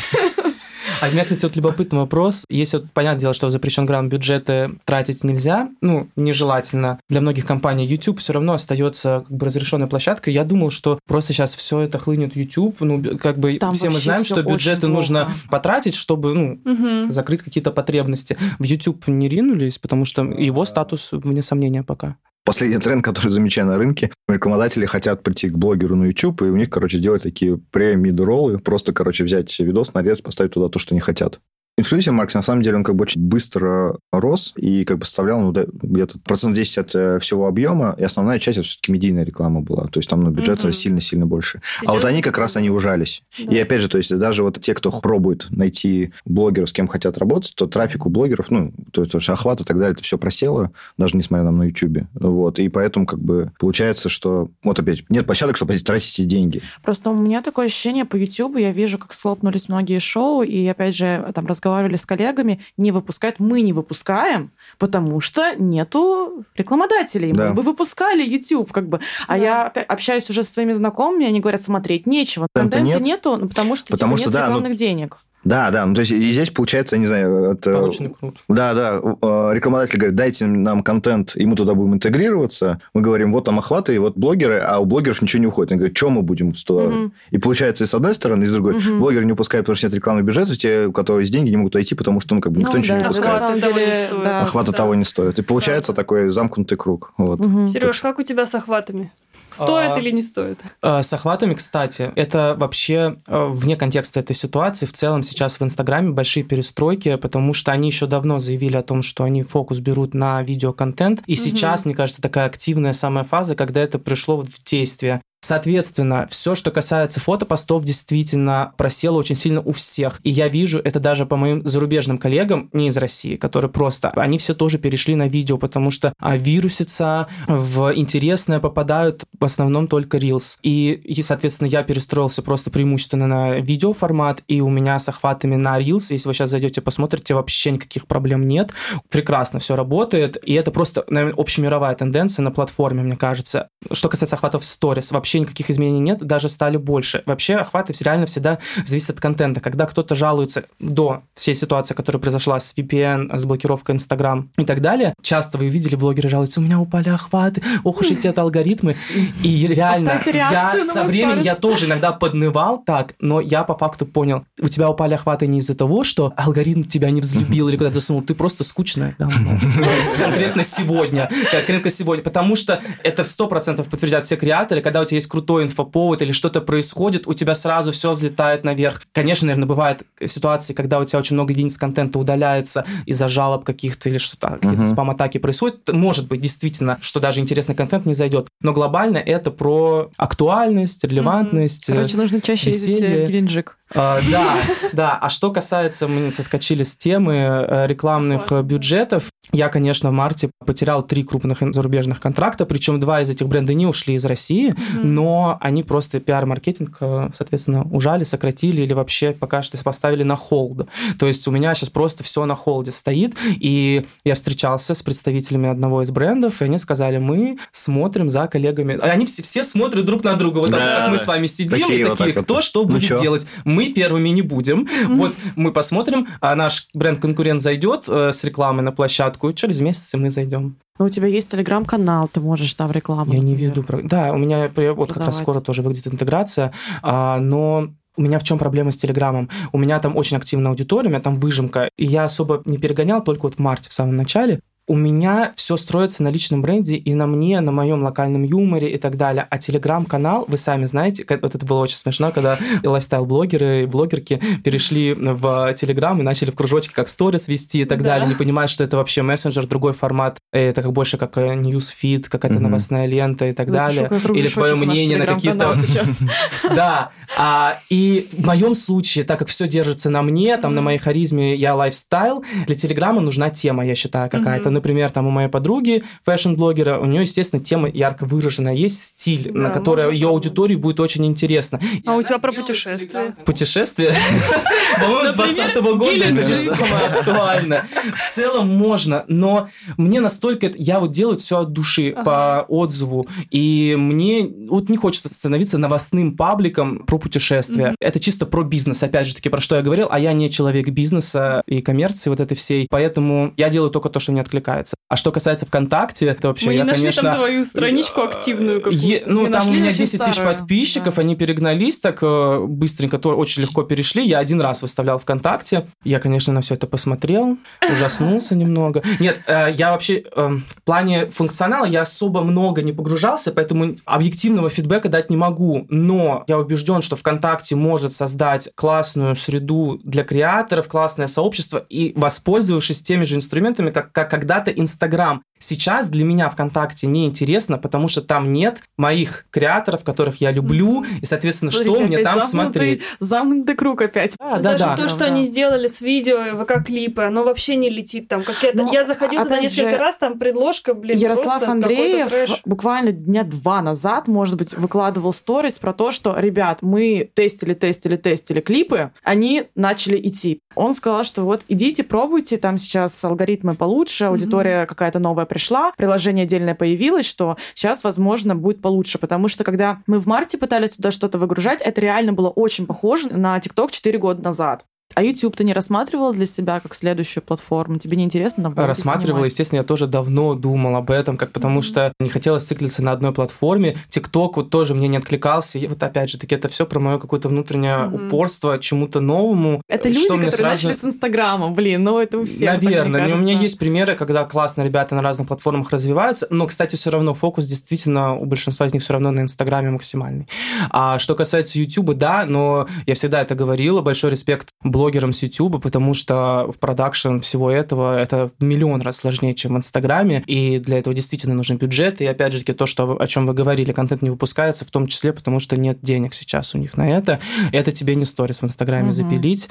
А у меня, кстати, вот любопытный вопрос. Если вот понятное дело, что запрещен грант бюджета тратить нельзя, ну, нежелательно. Для многих компаний YouTube все равно остается как бы разрешенной площадкой. Я думал, что просто сейчас все это хлынет в YouTube. Ну, как бы Там все мы знаем, что бюджеты нужно потратить, чтобы, ну, угу. закрыть какие-то потребности. В YouTube не ринулись, потому что его статус вне сомнения пока. Последний тренд, который замечаю на рынке, рекламодатели хотят прийти к блогеру на YouTube, и у них, короче, делать такие премид роллы, просто, короче, взять видос, нарезать, поставить туда то, что они хотят. Инфлюенсер маркетинг, на самом деле, он как бы очень быстро рос и как бы составлял ну, где-то процент 10 от э, всего объема, и основная часть это все-таки медийная реклама была. То есть там ну, бюджет угу. сильно-сильно больше. Сейчас... А вот они как раз, они ужались. Да. И опять же, то есть даже вот те, кто пробует найти блогеров, с кем хотят работать, то трафик у блогеров, ну, то есть охват и так далее, это все просело, даже несмотря на на YouTube. Вот. И поэтому как бы получается, что вот опять нет площадок, чтобы тратить эти деньги. Просто у меня такое ощущение по YouTube, я вижу, как слопнулись многие шоу, и опять же, там разговаривали с коллегами, не выпускают, мы не выпускаем, потому что нету рекламодателей. Да. Мы бы выпускали YouTube, как бы. А да. я общаюсь уже со своими знакомыми, они говорят, смотреть нечего. Контента нет. нету, ну, потому что потому типа, что, нет да, ну, рекламных ну, денег. Да, да. Ну, то есть и здесь получается, не знаю, это... Порочный круг. Да, да. Э, рекламодатель говорит, дайте нам контент, и мы туда будем интегрироваться. Мы говорим, вот там охваты, и вот блогеры, а у блогеров ничего не уходит. Они говорят, что мы будем туда? Угу. И получается, и с одной стороны, и с другой. Угу. Блогеры не выпускают, потому что нет рекламного бюджета, те, у которых есть деньги, не могут войти, потому что ну, как бы никто ну, ничего да, не выпускает. На самом деле, да, Охвата да. того не стоит. И получается да. такой замкнутый круг. Вот. Угу. Сереж, как у тебя с охватами? Стоит а, или не стоит? А, с охватами, кстати, это вообще а, вне контекста этой ситуации. В целом сейчас в Инстаграме большие перестройки, потому что они еще давно заявили о том, что они фокус берут на видеоконтент. И угу. сейчас, мне кажется, такая активная самая фаза, когда это пришло в действие. Соответственно, все, что касается фотопостов, действительно просело очень сильно у всех. И я вижу это даже по моим зарубежным коллегам, не из России, которые просто, они все тоже перешли на видео, потому что а, вирусица в интересное попадают в основном только Reels. И, и, соответственно, я перестроился просто преимущественно на видеоформат, и у меня с охватами на Reels, если вы сейчас зайдете, посмотрите, вообще никаких проблем нет. Прекрасно все работает, и это просто, наверное, общемировая тенденция на платформе, мне кажется. Что касается охватов в Stories, вообще вообще никаких изменений нет, даже стали больше. Вообще охваты реально всегда зависят от контента. Когда кто-то жалуется до всей ситуации, которая произошла с VPN, с блокировкой Instagram и так далее, часто вы видели, блогеры жалуются, у меня упали охваты, ох уж эти алгоритмы. И реально, я со временем, я тоже иногда поднывал так, но я по факту понял, у тебя упали охваты не из-за того, что алгоритм тебя не взлюбил или куда-то сунул, ты просто скучная. Конкретно сегодня. Конкретно сегодня. Потому что это в 100% подтвердят все креаторы, когда у тебя есть есть крутой инфоповод или что-то происходит, у тебя сразу все взлетает наверх. Конечно, наверное, бывают ситуации, когда у тебя очень много единиц контента удаляется из-за жалоб каких-то или что-то, какие-то uh-huh. спам-атаки происходят. Может быть, действительно, что даже интересный контент не зайдет. Но глобально это про актуальность, релевантность. Uh-huh. Короче, нужно чаще веселье. ездить в Геленджик. А, да, да. А что касается, мы соскочили с темы э, рекламных бюджетов, я, конечно, в марте потерял три крупных зарубежных контракта, причем два из этих брендов не ушли из России, mm-hmm. но они просто пиар-маркетинг, э, соответственно, ужали, сократили или вообще пока что поставили на холд. То есть у меня сейчас просто все на холде стоит, и я встречался с представителями одного из брендов, и они сказали, мы смотрим за коллегами. Они все, все смотрят друг на друга. Вот да, так, как мы с вами сидим, такие, и такие, вот кто вот. что ну будет делать. Мы первыми не будем. Mm-hmm. Вот мы посмотрим, а наш бренд-конкурент зайдет э, с рекламой на площадку, и через месяц мы зайдем. Но у тебя есть телеграм-канал, ты можешь там рекламу. Я например. не веду. Да, у меня вот как раз скоро тоже выйдет интеграция, а, но у меня в чем проблема с Телеграмом? У меня там очень активная аудитория, у меня там выжимка, и я особо не перегонял, только вот в марте, в самом начале у меня все строится на личном бренде и на мне, на моем локальном юморе и так далее. А телеграм-канал, вы сами знаете, вот это было очень смешно, когда лайфстайл-блогеры и блогерки перешли в телеграм и начали в кружочке как сторис вести и так да. далее, не понимают, что это вообще мессенджер, другой формат, это как больше как newsfeed, какая-то mm-hmm. новостная лента и так Запишу далее. Или твое мнение на какие-то... Да. А, и в моем случае, так как все держится на мне, там на моей харизме я лайфстайл, для телеграма нужна тема, я считаю, какая-то например, там у моей подруги, фэшн-блогера, у нее, естественно, тема ярко выражена, есть стиль, да, на который ее аудитории будет очень интересно. А у тебя про путешествия? Путешествия? По-моему, с 20 года это же самое актуально. В целом можно, но мне настолько... Я вот делаю все от души, по отзыву, и мне вот не хочется становиться новостным пабликом про путешествия. Это чисто про бизнес, опять же таки, про что я говорил, а я не человек бизнеса и коммерции вот этой всей, поэтому я делаю только то, что мне откликается привлекается. А что касается ВКонтакте, это вообще Мы не я, нашли конечно... там твою страничку активную Е- ну, Не там у меня очень 10 тысяч старую. подписчиков, Да. они перегнались так э, быстренько, то очень легко перешли. Я один раз выставлял ВКонтакте. Я, конечно, на все это посмотрел, ужаснулся немного. Нет, э, я вообще э, в плане функционала я особо много не погружался, поэтому объективного фидбэка дать не могу. Но я убежден, что ВКонтакте может создать классную среду для креаторов, классное сообщество и воспользовавшись теми же инструментами, как, как когда-то Инстаграм. Сейчас для меня ВКонтакте не интересно, потому что там нет моих креаторов, которых я люблю, и, соответственно, что Смотрите, мне опять там замкнутый- смотреть? Замкнутый круг опять. Да, да, Даже да. то, что Да. они сделали с видео и ВК-клипы, оно вообще не летит там. Как это... Ну, Я заходила туда несколько же, раз, там предложка, блин, Ярослав просто Андреев буквально дня два назад, может быть, выкладывал сторис про то, что, ребят, мы тестили, тестили, тестили клипы, они начали идти. Он сказал, что вот идите, пробуйте, там сейчас алгоритмы получше, аудитория какая-то новая пришла, приложение отдельное появилось, что сейчас, возможно, будет получше, потому что когда мы в марте пытались туда что-то выгружать, это реально было очень похоже на TikTok 4 года назад. А YouTube ты не рассматривал для себя как следующую платформу? Тебе не интересно там было Рассматривал, снимать? естественно, я тоже давно думал об этом, как потому что не хотелось циклиться на одной платформе. ТикТок вот тоже мне не откликался. И вот опять же таки это все про мое какое-то внутреннее Мгм. упорство чему-то новому. Это что люди, которые сразу- начали с Инстаграма, блин, ну это у всех. так, Наверное, но у меня есть примеры, когда классно ребята на разных платформах развиваются, но, кстати, все равно фокус действительно у большинства из них все равно на Инстаграме максимальный. А что касается Ютуба, да, но я всегда это говорила, большой респект блогерам с Ютуба, потому что в продакшн всего этого это в миллион раз сложнее, чем в Инстаграме, и для этого действительно нужен бюджет, и опять же таки то, что, о чем вы говорили, контент не выпускается, в том числе потому, что нет денег сейчас у них на это, это тебе не сторис в Инстаграме Мгм. запилить,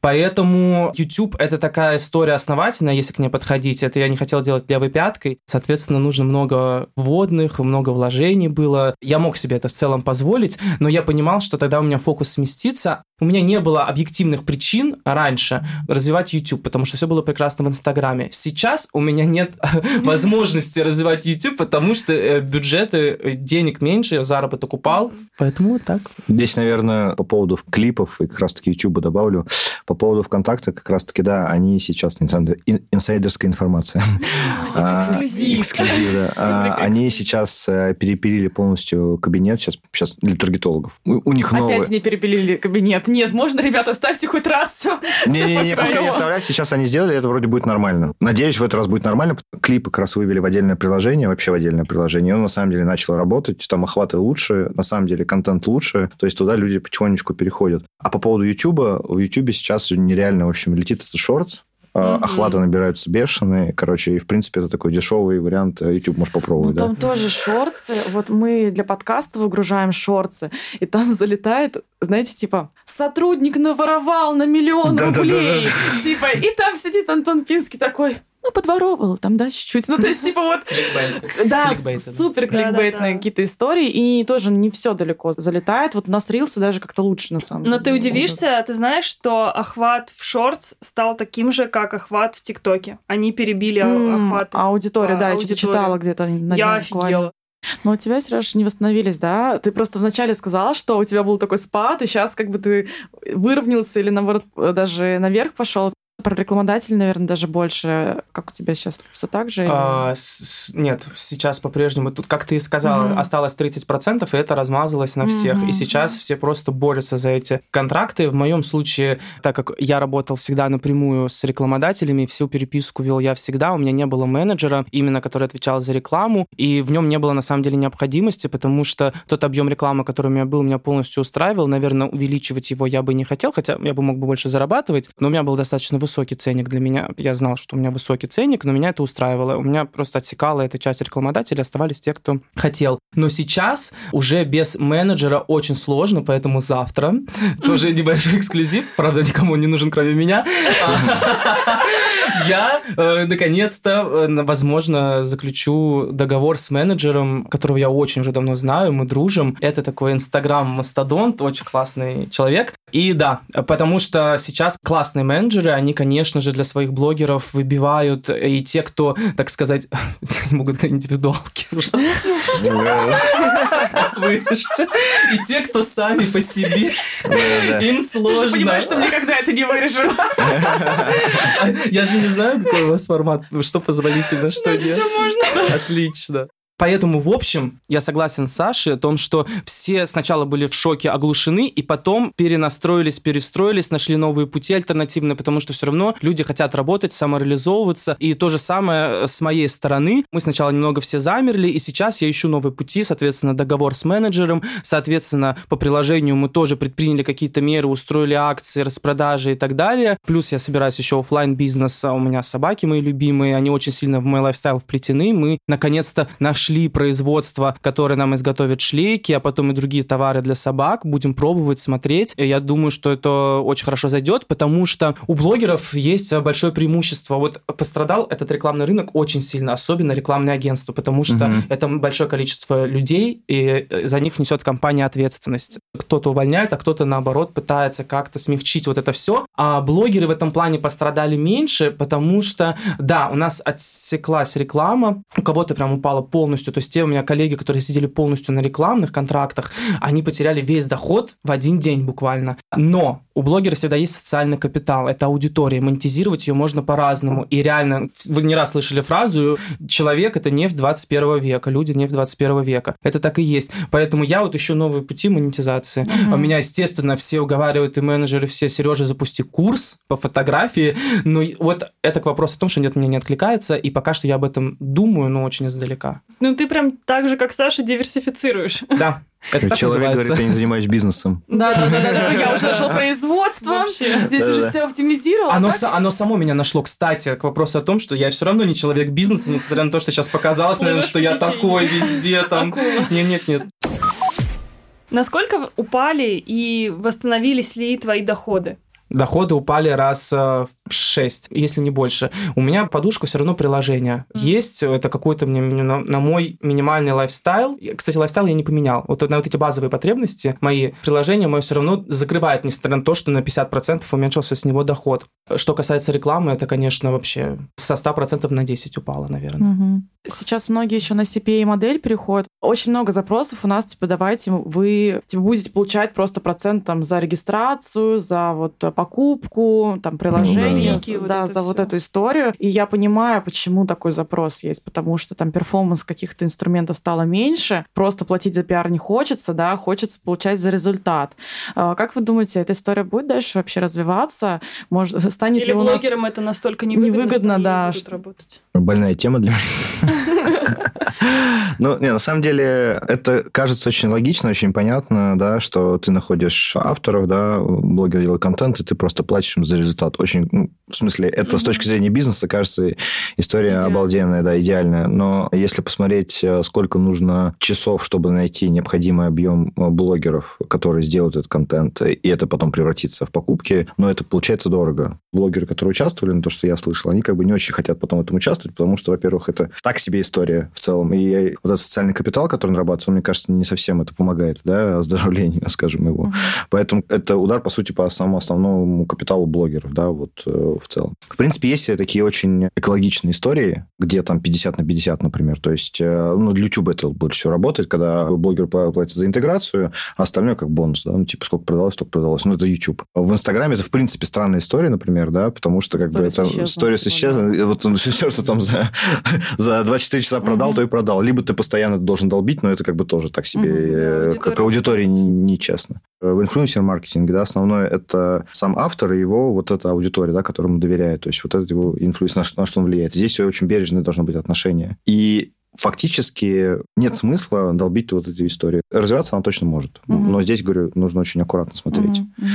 Поэтому YouTube — это такая история основательная, если к ней подходить. Это я не хотел делать левой пяткой. Соответственно, нужно много вводных, много вложений было. Я мог себе это в целом позволить, но я понимал, что тогда у меня фокус сместится. У меня не было объективных причин раньше развивать YouTube, потому что все было прекрасно в Инстаграме. Сейчас у меня нет возможности развивать YouTube, потому что э, бюджеты, э, денег меньше, я заработок упал. Поэтому вот так. Здесь, наверное, по поводу клипов и как раз-таки YouTube добавлю. По поводу ВКонтакта, как раз-таки, да, они сейчас инсайдер- ин- инсайдерская информация. А, Эксклюзив. Эксклюзив, да. А, Они сейчас э, перепилили полностью кабинет, сейчас, для таргетологов. У у них новый... Опять не перепилили кабинет. Нет, можно, ребята, оставьте хоть раз все. Не-не-не, пускай не оставлять. Сейчас они сделали, это вроде будет нормально. Надеюсь, в этот раз будет нормально. Клипы как раз вывели в отдельное приложение, вообще в отдельное приложение. Он на самом деле начал работать. Там охваты лучше, на самом деле контент лучше. То есть туда люди потихонечку переходят. А по поводу YouTube, в YouTube сейчас нереально, в общем, летит этот шортс. А, Мгм. Охваты набираются бешеные. Короче, и, в принципе, это такой дешевый вариант. э, YouTube можешь Ну, попробовать, да. там тоже шорты. Вот мы для подкаста выгружаем шорты, и там залетает, знаете, типа, сотрудник наворовал на миллион Да-да-да-да. рублей. Типа, и там сидит Антон Пинский такой, ну, подворовывал там, да, чуть-чуть. Ну, то есть, типа, вот Да, супер кликбейтные какие-то истории, и тоже не все далеко залетает. Вот у нас рилсы даже как-то лучше, на самом Но деле. ты удивишься, ты знаешь, что охват в шортс стал таким же, как охват в ТикТоке. Они перебили а- охват. Аудитория, по да, я что-то читала где-то Я офигела. Но у тебя, Сереж, не восстановились, да? Ты просто вначале сказала, что у тебя был такой спад, и сейчас как бы ты выровнялся или, наоборот, даже наверх пошел. Про рекламодателей, наверное, даже больше. Как у тебя сейчас все так же? А, с- нет, сейчас по-прежнему. Тут, как ты и сказала, Мгм. осталось 30%, и это размазалось на всех. Мгм. И сейчас все просто борются за эти контракты. В моем случае, так как я работал всегда напрямую с рекламодателями, всю переписку вел я всегда, у меня не было менеджера, именно который отвечал за рекламу, и в нем не было на самом деле необходимости, потому что тот объем рекламы, который у меня был, меня полностью устраивал. Наверное, увеличивать его я бы не хотел, хотя я бы мог бы больше зарабатывать, но у меня был достаточно высокий ценник для меня. Я знал, что у меня высокий ценник, но меня это устраивало. У меня просто отсекала эта часть рекламодателей, оставались те, кто хотел. Но сейчас уже без менеджера очень сложно, поэтому завтра тоже небольшой эксклюзив, правда, никому не нужен, кроме меня. Я э, наконец-то, э, возможно, заключу договор с менеджером, которого я очень уже давно знаю, мы дружим. Это такой инстаграм-мастодонт, очень классный человек. И да, потому что сейчас классные менеджеры, они, конечно же, для своих блогеров выбивают и те, кто, так сказать, могут индивидуалки. Вырежьте. И те, кто сами по себе, им сложно. Ты понимаешь, что никогда это не вырежу. Я же не знаю, какой у вас формат, что позволительно, что нет. Отлично. Поэтому, в общем, я согласен с Сашей о том, что все сначала были в шоке, оглушены, и потом перенастроились, перестроились, нашли новые пути альтернативные, потому что все равно люди хотят работать, самореализовываться. И то же самое с моей стороны. Мы сначала немного все замерли, и сейчас я ищу новые пути, соответственно, договор с менеджером, соответственно, по приложению мы тоже предприняли какие-то меры, устроили акции, распродажи и так далее. Плюс я собираюсь еще офлайн бизнес у меня собаки мои любимые, они очень сильно в мой лайфстайл вплетены. Мы, наконец-то, нашли нашли производство, которое нам изготовит шлейки, а потом и другие товары для собак. Будем пробовать, смотреть. Я думаю, что это очень хорошо зайдет, потому что у блогеров есть большое преимущество. Вот пострадал этот рекламный рынок очень сильно, особенно рекламные агентства, потому что угу. это большое количество людей, и за них несет компания ответственность. Кто-то увольняет, а кто-то, наоборот, пытается как-то смягчить вот это все. А блогеры в этом плане пострадали меньше, потому что, да, у нас отсеклась реклама, у кого-то прям упала полностью полностью. То есть те у меня коллеги, которые сидели полностью на рекламных контрактах, они потеряли весь доход в один день буквально. Но у блогера всегда есть социальный капитал, это аудитория, монетизировать ее можно по-разному. И реально, вы не раз слышали фразу «человек – это нефть 21 века», люди – нефть 21 века. Это так и есть. Поэтому я вот ищу новые пути монетизации. Mm-hmm. У меня, естественно, все уговаривают, и менеджеры все, Сережа, запусти курс по фотографии. Но вот это к вопросу о том, что нет, мне не откликается, и пока что я об этом думаю, но очень издалека. Ну, ты прям так же, как Саша, диверсифицируешь. Да. Это Человек называется. говорит, я не занимаюсь бизнесом. Да, да, да, да. Я уже нашел производство. Здесь уже все оптимизировал. Оно, оно само меня нашло, кстати, к вопросу о том, что я все равно не человек бизнеса, несмотря на то, что сейчас показалось, наверное, что я такой везде там. Нет, нет, нет. Насколько упали и восстановились ли твои доходы? Доходы упали раз э, в 6, если не больше. У меня подушка все равно приложение. Есть, это какой-то мне на, на мой минимальный лайфстайл. Кстати, лайфстайл я не поменял. Вот на вот эти базовые потребности мои приложения мое все равно закрывает, несмотря на то, что на 50% уменьшился с него доход. Что касается рекламы, это, конечно, вообще со 100% на 10 упало, наверное. Угу. Сейчас многие еще на CPA-модель переходят. Очень много запросов у нас, типа, давайте вы типа, будете получать просто процент там за регистрацию, за вот покупку, там, приложение, ну, да, вот да за все. вот эту историю. И я понимаю, почему такой запрос есть, потому что там performance каких-то инструментов стало меньше, просто платить за пиар не хочется, да, хочется получать за результат. А, как вы думаете, эта история будет дальше вообще развиваться? Может, станет Или ли у нас... блогерам это настолько невыгодно, невыгодно да, что... работать? Больная тема для меня. Ну, не, на самом деле, это кажется очень логично, очень понятно, да, что ты находишь авторов, да, блогер делает контент, и ты просто платишь им за результат. Очень, ну, в смысле, это с точки зрения бизнеса, кажется, история Идеально. обалденная, да, идеальная. Но если посмотреть, э, сколько нужно часов, чтобы найти необходимый объем э, блогеров, которые сделают этот контент, и это потом превратится в покупки, но это получается дорого. Блогеры, которые участвовали, на то, что я слышал, они как бы не очень хотят потом в этом участвовать, потому что, во-первых, это так себе история в целом. И вот этот социальный капитал, который нарабатывается, мне кажется, не совсем это помогает, да, оздоровлению, скажем, его. Uh-huh. Поэтому это удар, по сути, по самому основному капиталу блогеров, да, вот э, в целом. В принципе, есть такие очень экологичные истории, где там 50 на 50, например. То есть, э, ну, для YouTube это больше всего работает, когда блогер платит за интеграцию, а остальное как бонус, да, ну, типа, сколько продалось, столько продалось. Ну, это YouTube. В Инстаграме это, в принципе, странная история, например, да, потому что, как Stories бы, это... Сторис исчезла. Да. Вот он все, что там за, за 24 часа продал, uh-huh. то и продал. Либо ты постоянно должен долбить, но это как бы тоже так себе, mm-hmm, да, как аудитории нечестно. В инфлюенсер-маркетинге, да, основное это сам автор и его вот эта аудитория, да, которому доверяет. То есть вот этот его influence, на, на что он влияет. Здесь все очень бережное должно быть отношение. И фактически нет смысла долбить вот эту историю. Развиваться она точно может. Угу. Но здесь, говорю, нужно очень аккуратно смотреть. Угу.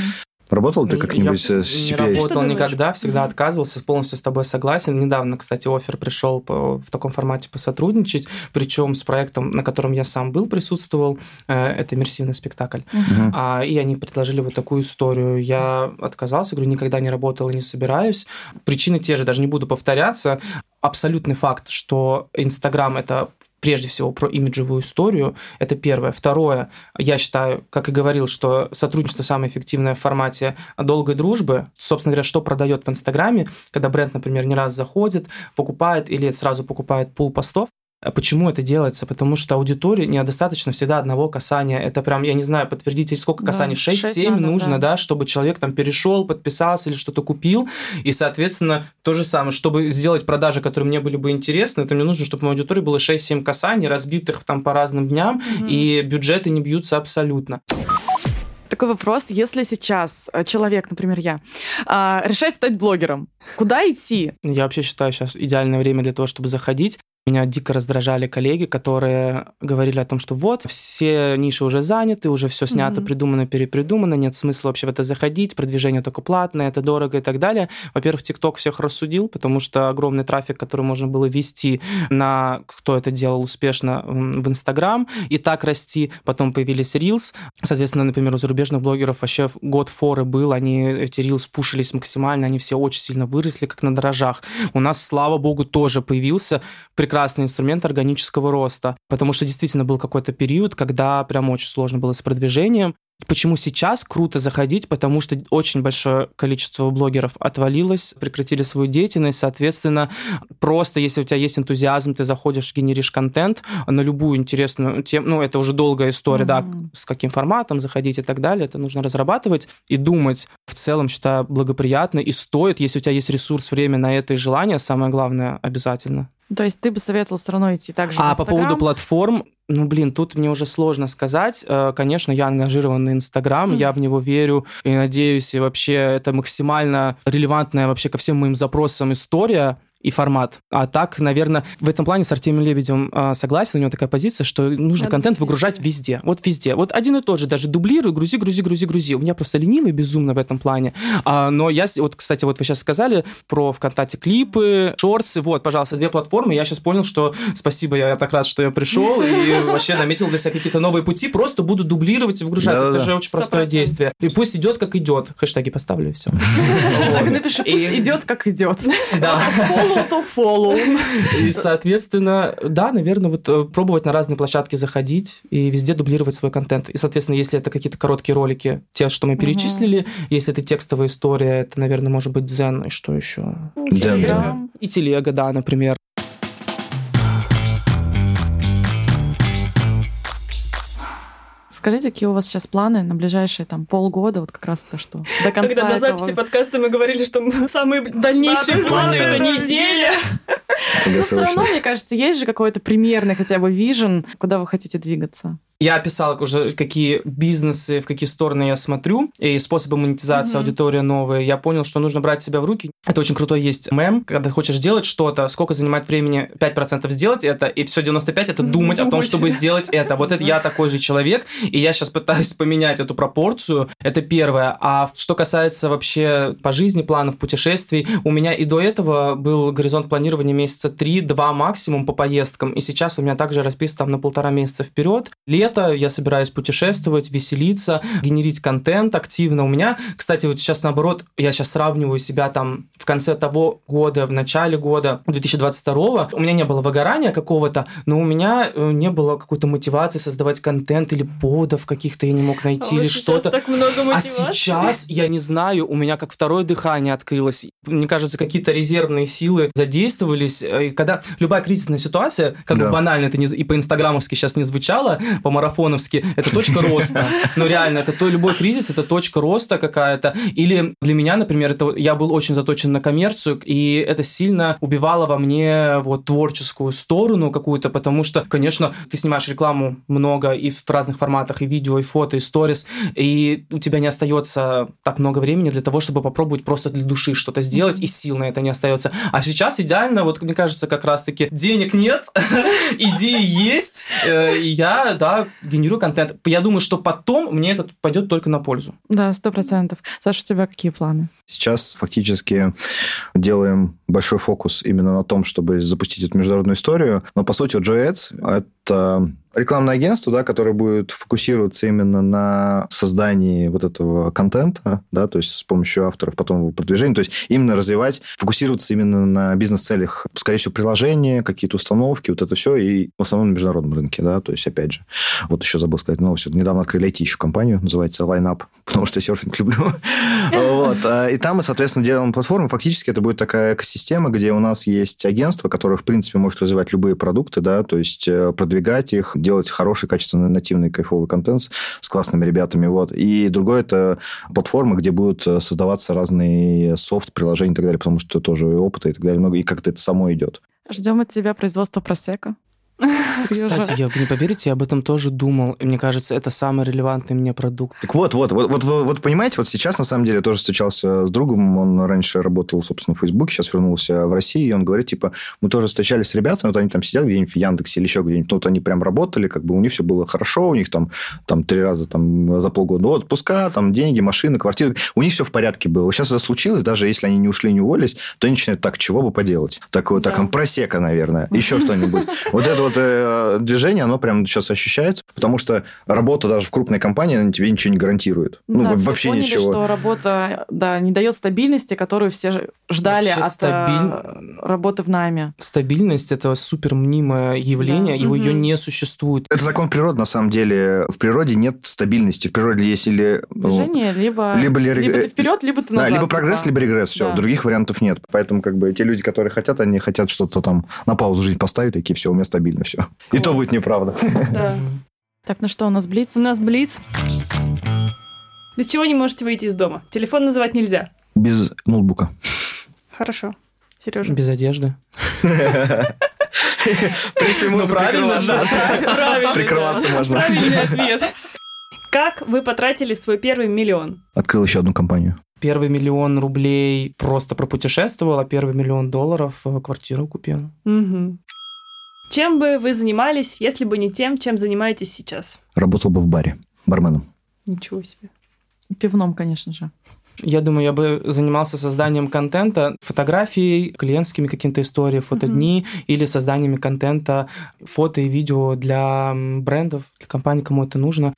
Работал ты как-нибудь я с CPA? Не работал никогда, всегда отказывался, полностью с тобой согласен. Недавно, кстати, офер пришел по, в таком формате посотрудничать, причем с проектом, на котором я сам был, присутствовал. Э, это иммерсивный спектакль. Uh-huh. А, и они предложили вот такую историю. Я отказался, говорю, никогда не работал и не собираюсь. Причины те же, даже не буду повторяться. Абсолютный факт, что Инстаграм – это прежде всего про имиджевую историю. Это первое. Второе, я считаю, как и говорил, что сотрудничество самое эффективное в формате долгой дружбы. Собственно говоря, что продает в Инстаграме, когда бренд, например, не раз заходит, покупает или сразу покупает пул постов, почему это делается? Потому что аудитории недостаточно всегда одного касания. Это прям, я не знаю, подтвердите, сколько касаний? Да, 6-7 нужно, да. да, чтобы человек там перешел, подписался или что-то купил. И, соответственно, то же самое, чтобы сделать продажи, которые мне были бы интересны, это мне нужно, чтобы в моей аудитории было 6-7 касаний, разбитых там по разным дням, mm-hmm. и бюджеты не бьются абсолютно такой вопрос. Если сейчас э, человек, например, я, а, решает стать блогером, куда идти? Я вообще считаю сейчас идеальное время для того, чтобы заходить меня дико раздражали коллеги, которые говорили о том, что вот, все ниши уже заняты, уже все снято, mm-hmm. придумано, перепридумано, нет смысла вообще в это заходить, продвижение только платное, это дорого и так далее. Во-первых, ТикТок всех рассудил, потому что огромный трафик, который можно было вести на, кто это делал успешно в Инстаграм, и так расти. Потом появились Reels. Соответственно, например, у зарубежных блогеров вообще год форы был, они, эти Reels пушились максимально, они все очень сильно выросли, как на дрожжах. У нас, слава богу, тоже появился прекрасный инструмент органического роста, потому что действительно был какой-то период, когда прям очень сложно было с продвижением. Почему сейчас круто заходить? Потому что очень большое количество блогеров отвалилось, прекратили свою деятельность. Соответственно, просто если у тебя есть энтузиазм, ты заходишь, генеришь контент на любую интересную тему. Ну, это уже долгая история, mm-hmm. да, с каким форматом заходить и так далее. Это нужно разрабатывать и думать. В целом, считаю, благоприятно и стоит, если у тебя есть ресурс, время на это и желание, самое главное, обязательно. То есть ты бы советовал все равно идти также А по поводу платформ, ну, блин, тут мне уже сложно сказать. Э, конечно, я ангажирован на Инстаграм, mm-hmm. я в него верю и надеюсь, и вообще это максимально релевантная вообще ко всем моим запросам история и формат. А так, наверное, в этом плане с Артемием Лебедем э, согласен, у него такая позиция, что нужно Надо контент выгружать везде. Вот везде. Вот один и тот же, даже дублирую, грузи, грузи, грузи, грузи. У меня просто ленивый безумно в этом плане. А, но я, вот, кстати, вот вы сейчас сказали про ВКонтакте клипы, шорты. Вот, пожалуйста, две платформы. Я сейчас понял, что спасибо, я так рад, что я пришел и вообще наметил для себя какие-то новые пути. Просто буду дублировать и выгружать. Это же очень простое действие. И пусть идет как идет. Хэштеги поставлю и все. Так напиши, пусть идет как идет. Да follow to follow. И, соответственно, да, наверное, вот э, пробовать на разные площадки заходить и везде дублировать свой контент. И, соответственно, если это какие-то короткие ролики, те, что мы перечислили, угу. если это текстовая история, это, наверное, может быть Дзен и что еще? Телега. И телега, да, например. Скажите, какие у вас сейчас планы на ближайшие там полгода, вот как раз то, что до конца Когда этого... на записи подкаста мы говорили, что самые дальнейшие планы — это неделя. Но все равно, мне кажется, есть же какой-то примерный хотя бы вижен, куда вы хотите двигаться. Я описал уже, какие бизнесы, в какие стороны я смотрю, и способы монетизации, mm-hmm. аудитория новые. Я понял, что нужно брать себя в руки. Это очень крутой есть мем, когда хочешь делать что-то, сколько занимает времени 5% сделать это, и все 95% это думать о том, чтобы сделать это. Вот это я такой же человек, и я сейчас пытаюсь поменять эту пропорцию. Это первое. А что касается вообще по жизни, планов, путешествий, у меня и до этого был горизонт планирования месяца 3-2 максимум по поездкам, и сейчас у меня также расписан там на полтора месяца вперед. Лет лето, я собираюсь путешествовать, веселиться, генерить контент активно. У меня, кстати, вот сейчас наоборот, я сейчас сравниваю себя там в конце того года, в начале года 2022, у меня не было выгорания какого-то, но у меня э, не было какой-то мотивации создавать контент или поводов каких-то я не мог найти а или что-то. так много а мотивации. А сейчас, я не знаю, у меня как второе дыхание открылось. Мне кажется, какие-то резервные силы задействовались. И когда любая кризисная ситуация, как да. бы банально это не, и по-инстаграмовски сейчас не звучало, по марафоновски, это точка роста. Но реально, это то, любой кризис, это точка роста какая-то. Или для меня, например, это я был очень заточен на коммерцию, и это сильно убивало во мне вот творческую сторону какую-то, потому что, конечно, ты снимаешь рекламу много и в разных форматах, и видео, и фото, и сторис, и у тебя не остается так много времени для того, чтобы попробовать просто для души что-то сделать, и сил на это не остается. А сейчас идеально, вот мне кажется, как раз-таки денег нет, идеи есть, э, и я, да, генерирую контент. Я думаю, что потом мне это пойдет только на пользу. Да, сто процентов. Саша, у тебя какие планы? Сейчас фактически делаем большой фокус именно на том, чтобы запустить эту международную историю. Но, по сути, JEDS — это рекламное агентство, да, которое будет фокусироваться именно на создании вот этого контента, да, то есть с помощью авторов, потом его продвижения, то есть именно развивать, фокусироваться именно на бизнес-целях, скорее всего, приложения, какие-то установки, вот это все, и в основном на международном рынке, да, то есть, опять же, вот еще забыл сказать новость, недавно открыли IT еще компанию, называется Lineup, потому что серфинг люблю. Вот. А, и там мы, соответственно, делаем платформу, фактически это будет такая экосистема, где у нас есть агентство, которое, в принципе, может развивать любые продукты, да, то есть э, продвигать их, делать хороший, качественный, нативный, кайфовый контент с классными ребятами. Вот. И другое – это платформа, где будут э, создаваться разные софт, приложения и так далее, потому что тоже опыта и так далее много, и как-то это само идет. Ждем от тебя производства просека. Кстати, я, не поверите, я об этом тоже думал. И мне кажется, это самый релевантный мне продукт. Так вот, вот, вот, вот, вот, понимаете, вот сейчас, на самом деле, я тоже встречался с другом, он раньше работал, собственно, в Фейсбуке, сейчас вернулся в Россию, и он говорит, типа, мы тоже встречались с ребятами, вот они там сидят где-нибудь в Яндексе или еще где-нибудь, вот они прям работали, как бы у них все было хорошо, у них там, там три раза там за полгода отпуска, там деньги, машины, квартиры, у них все в порядке было. Сейчас это случилось, даже если они не ушли, не уволились, то они начинают так, чего бы поделать? Так вот, да. так, просека, наверное, еще что-нибудь. Вот это вот вот э, движение, оно прям сейчас ощущается, потому что работа даже в крупной компании, она тебе ничего не гарантирует. Ну, да, вообще поняли, ничего. что работа, да, не дает стабильности, которую все ждали вообще от стабиль... Э, работы в найме. Стабильность – это супер мнимое явление, да. его угу. ее не существует. Это закон природы, на самом деле. В природе нет стабильности. В природе есть или... Ну, Движение, либо, либо, либо ты вперед, либо ты назад. Да, либо прогресс, либо регресс. Все, да. других вариантов нет. Поэтому как бы те люди, которые хотят, они хотят что-то там на паузу жизнь поставить, такие, все, у меня стабильно все. Класс. И то будет неправда. Да. Так, ну что, у нас Блиц? У нас Блиц. Без чего не можете выйти из дома? Телефон называть нельзя. Без ноутбука. Хорошо. Сережа. Без одежды. В принципе, можно ну, прикрываться. Прикрываться можно. Правильный ответ. Как вы потратили свой первый миллион? Открыл еще одну компанию. Первый миллион рублей просто пропутешествовал, а первый миллион долларов э, квартиру купил. Угу. Чем бы вы занимались, если бы не тем, чем занимаетесь сейчас? Работал бы в баре, барменом. Ничего себе. Пивном, конечно же. Я думаю, я бы занимался созданием контента, фотографией, клиентскими какими-то историями, фотодни mm-hmm. или созданиями контента, фото и видео для брендов, для компаний, кому это нужно.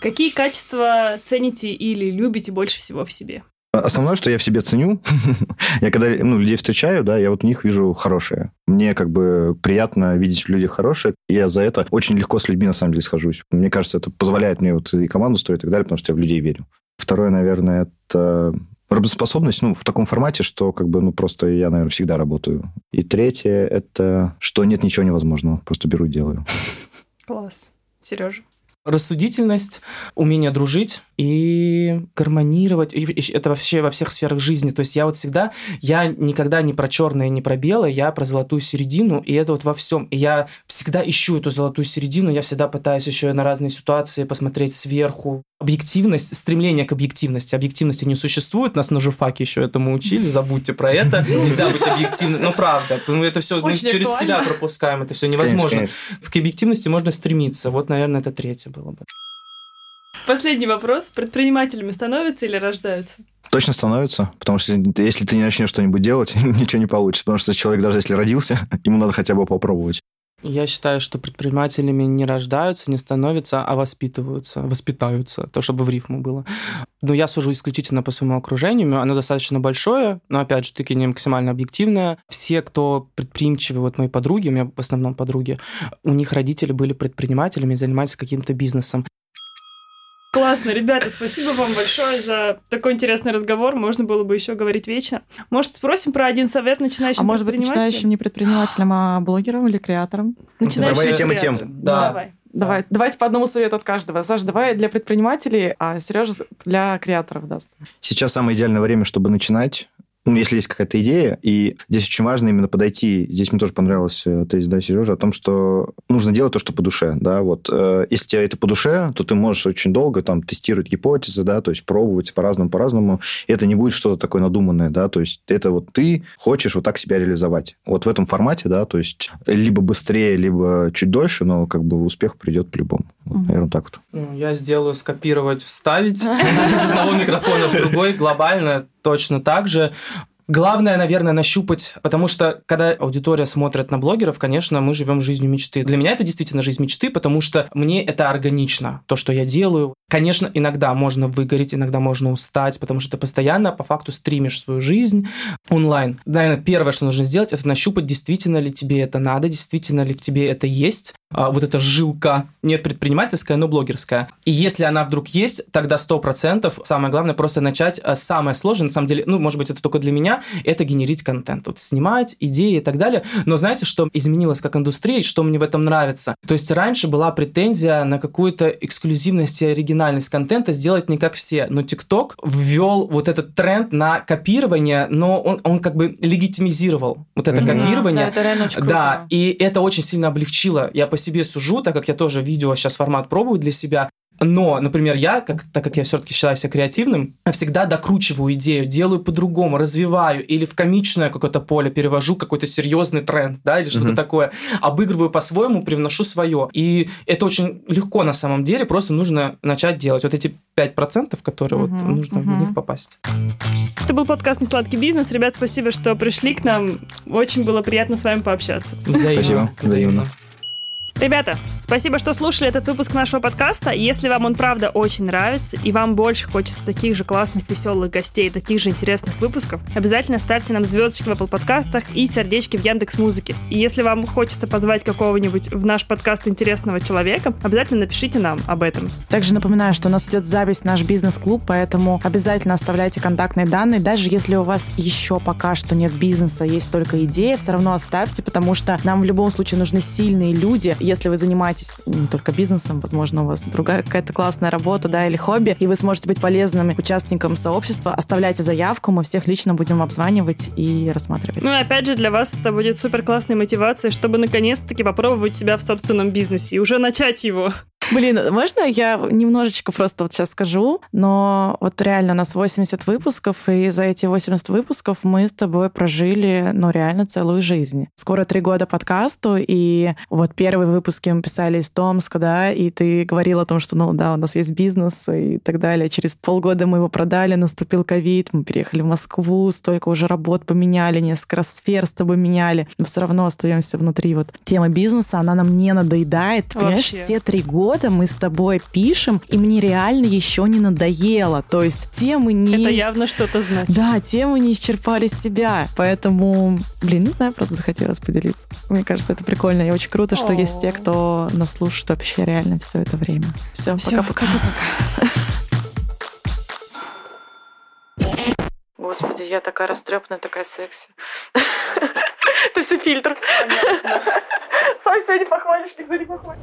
Какие качества цените или любите больше всего в себе? Основное, что я в себе ценю, я когда ну, людей встречаю, да, я вот в них вижу хорошее. Мне как бы приятно видеть в людях хорошее. Я за это очень легко с людьми на самом деле схожусь. Мне кажется, это позволяет мне вот и команду строить и так далее, потому что я в людей верю. Второе, наверное, это работоспособность, ну, в таком формате, что как бы, ну, просто я, наверное, всегда работаю. И третье, это что нет ничего невозможного. Просто беру и делаю. Класс. Сережа? рассудительность, умение дружить и гармонировать. И это вообще во всех сферах жизни. То есть я вот всегда, я никогда не про черное, не про белое, я про золотую середину, и это вот во всем. И я всегда ищу эту золотую середину, я всегда пытаюсь еще на разные ситуации посмотреть сверху. Объективность, стремление к объективности. Объективности не существует, нас на журфаке еще этому учили, забудьте про это. Нельзя быть объективным. Ну, правда, мы это все мы через себя пропускаем, это все невозможно. Конечно, конечно. К объективности можно стремиться. Вот, наверное, это третье было бы. Последний вопрос. Предпринимателями становятся или рождаются? Точно становятся, потому что если ты не начнешь что-нибудь делать, ничего не получится, потому что человек даже если родился, ему надо хотя бы попробовать. Я считаю, что предпринимателями не рождаются, не становятся, а воспитываются, воспитаются, то, чтобы в рифму было. Но я сужу исключительно по своему окружению, оно достаточно большое, но, опять же, таки не максимально объективное. Все, кто предприимчивы, вот мои подруги, у меня в основном подруги, у них родители были предпринимателями и занимались каким-то бизнесом. Классно, ребята, спасибо вам большое за такой интересный разговор. Можно было бы еще говорить вечно. Может, спросим про один совет начинающим А может быть, начинающим не предпринимателям, а блогерам или креаторам? Начинающим давай тем и тем. Да. Давай. Давай, давайте по одному совету от каждого. Саша, давай для предпринимателей, а Сережа для креаторов даст. Сейчас самое идеальное время, чтобы начинать ну, если есть какая-то идея, и здесь очень важно именно подойти, здесь мне тоже понравилось э, тезис, да, Сережа, о том, что нужно делать то, что по душе, да, вот, э, если тебе это по душе, то ты можешь очень долго там тестировать гипотезы, да, то есть пробовать по-разному, по-разному, и это не будет что-то такое надуманное, да, то есть это вот ты хочешь вот так себя реализовать. Вот в этом формате, да, то есть либо быстрее, либо чуть дольше, но как бы успех придет по-любому. Вот, наверное, так вот. Ну, я сделаю скопировать, вставить из одного микрофона в другой глобально точно так же. Главное, наверное, нащупать, потому что когда аудитория смотрит на блогеров, конечно, мы живем жизнью мечты. Для меня это действительно жизнь мечты, потому что мне это органично, то, что я делаю. Конечно, иногда можно выгореть, иногда можно устать, потому что ты постоянно по факту стримишь свою жизнь онлайн. Наверное, первое, что нужно сделать, это нащупать, действительно ли тебе это надо, действительно ли в тебе это есть, а, вот эта жилка, не предпринимательская, но блогерская. И если она вдруг есть, тогда сто процентов самое главное просто начать. А, самое сложное, на самом деле, ну, может быть, это только для меня, это генерить контент. Вот снимать идеи и так далее. Но знаете, что изменилось как индустрия, и что мне в этом нравится? То есть раньше была претензия на какую-то эксклюзивность и оригинальность контента сделать не как все. Но TikTok ввел вот этот тренд на копирование, но он, он как бы легитимизировал вот это mm-hmm. копирование. Да, это реально очень круто. Да, и это очень сильно облегчило. Я по себе сужу, так как я тоже видео сейчас формат пробую для себя. Но, например, я, как, так как я все-таки считаю себя креативным, всегда докручиваю идею, делаю по-другому, развиваю или в комичное какое-то поле перевожу какой-то серьезный тренд, да, или что-то mm-hmm. такое, обыгрываю по-своему, привношу свое. И это очень легко на самом деле, просто нужно начать делать. Вот эти 5%, которые mm-hmm. вот нужно mm-hmm. в них попасть. Это был подкаст «Несладкий бизнес». Ребят, спасибо, что пришли к нам. Очень было приятно с вами пообщаться. Взаимно. Спасибо. Взаимно. Ребята, спасибо, что слушали этот выпуск нашего подкаста. Если вам он правда очень нравится, и вам больше хочется таких же классных, веселых гостей, таких же интересных выпусков, обязательно ставьте нам звездочки в Apple подкастах и сердечки в Яндекс Музыке. И если вам хочется позвать какого-нибудь в наш подкаст интересного человека, обязательно напишите нам об этом. Также напоминаю, что у нас идет запись в наш бизнес-клуб, поэтому обязательно оставляйте контактные данные. Даже если у вас еще пока что нет бизнеса, есть только идея, все равно оставьте, потому что нам в любом случае нужны сильные люди, если вы занимаетесь не только бизнесом, возможно, у вас другая какая-то классная работа, да, или хобби, и вы сможете быть полезным участником сообщества, оставляйте заявку, мы всех лично будем обзванивать и рассматривать. Ну и опять же, для вас это будет супер классной мотивацией, чтобы наконец-таки попробовать себя в собственном бизнесе и уже начать его. Блин, можно я немножечко просто вот сейчас скажу, но вот реально у нас 80 выпусков, и за эти 80 выпусков мы с тобой прожили, ну, реально целую жизнь. Скоро три года подкасту, и вот первый выпуски мы писали из Томска, да, и ты говорил о том, что, ну, да, у нас есть бизнес и так далее. Через полгода мы его продали, наступил ковид, мы переехали в Москву, столько уже работ поменяли, несколько сфер с тобой меняли, но все равно остаемся внутри вот темы бизнеса, она нам не надоедает. Понимаешь, все три года года мы с тобой пишем, и мне реально еще не надоело. То есть темы не... Это явно что-то значит. Да, темы не исчерпали себя. Поэтому, блин, не знаю, просто захотелось поделиться. Мне кажется, это прикольно и очень круто, что есть те, кто нас слушает вообще реально все это время. Все, пока-пока. Господи, я такая растрепанная, такая секси. Это все фильтр. Сам сегодня похвалишь, никто не похвалит.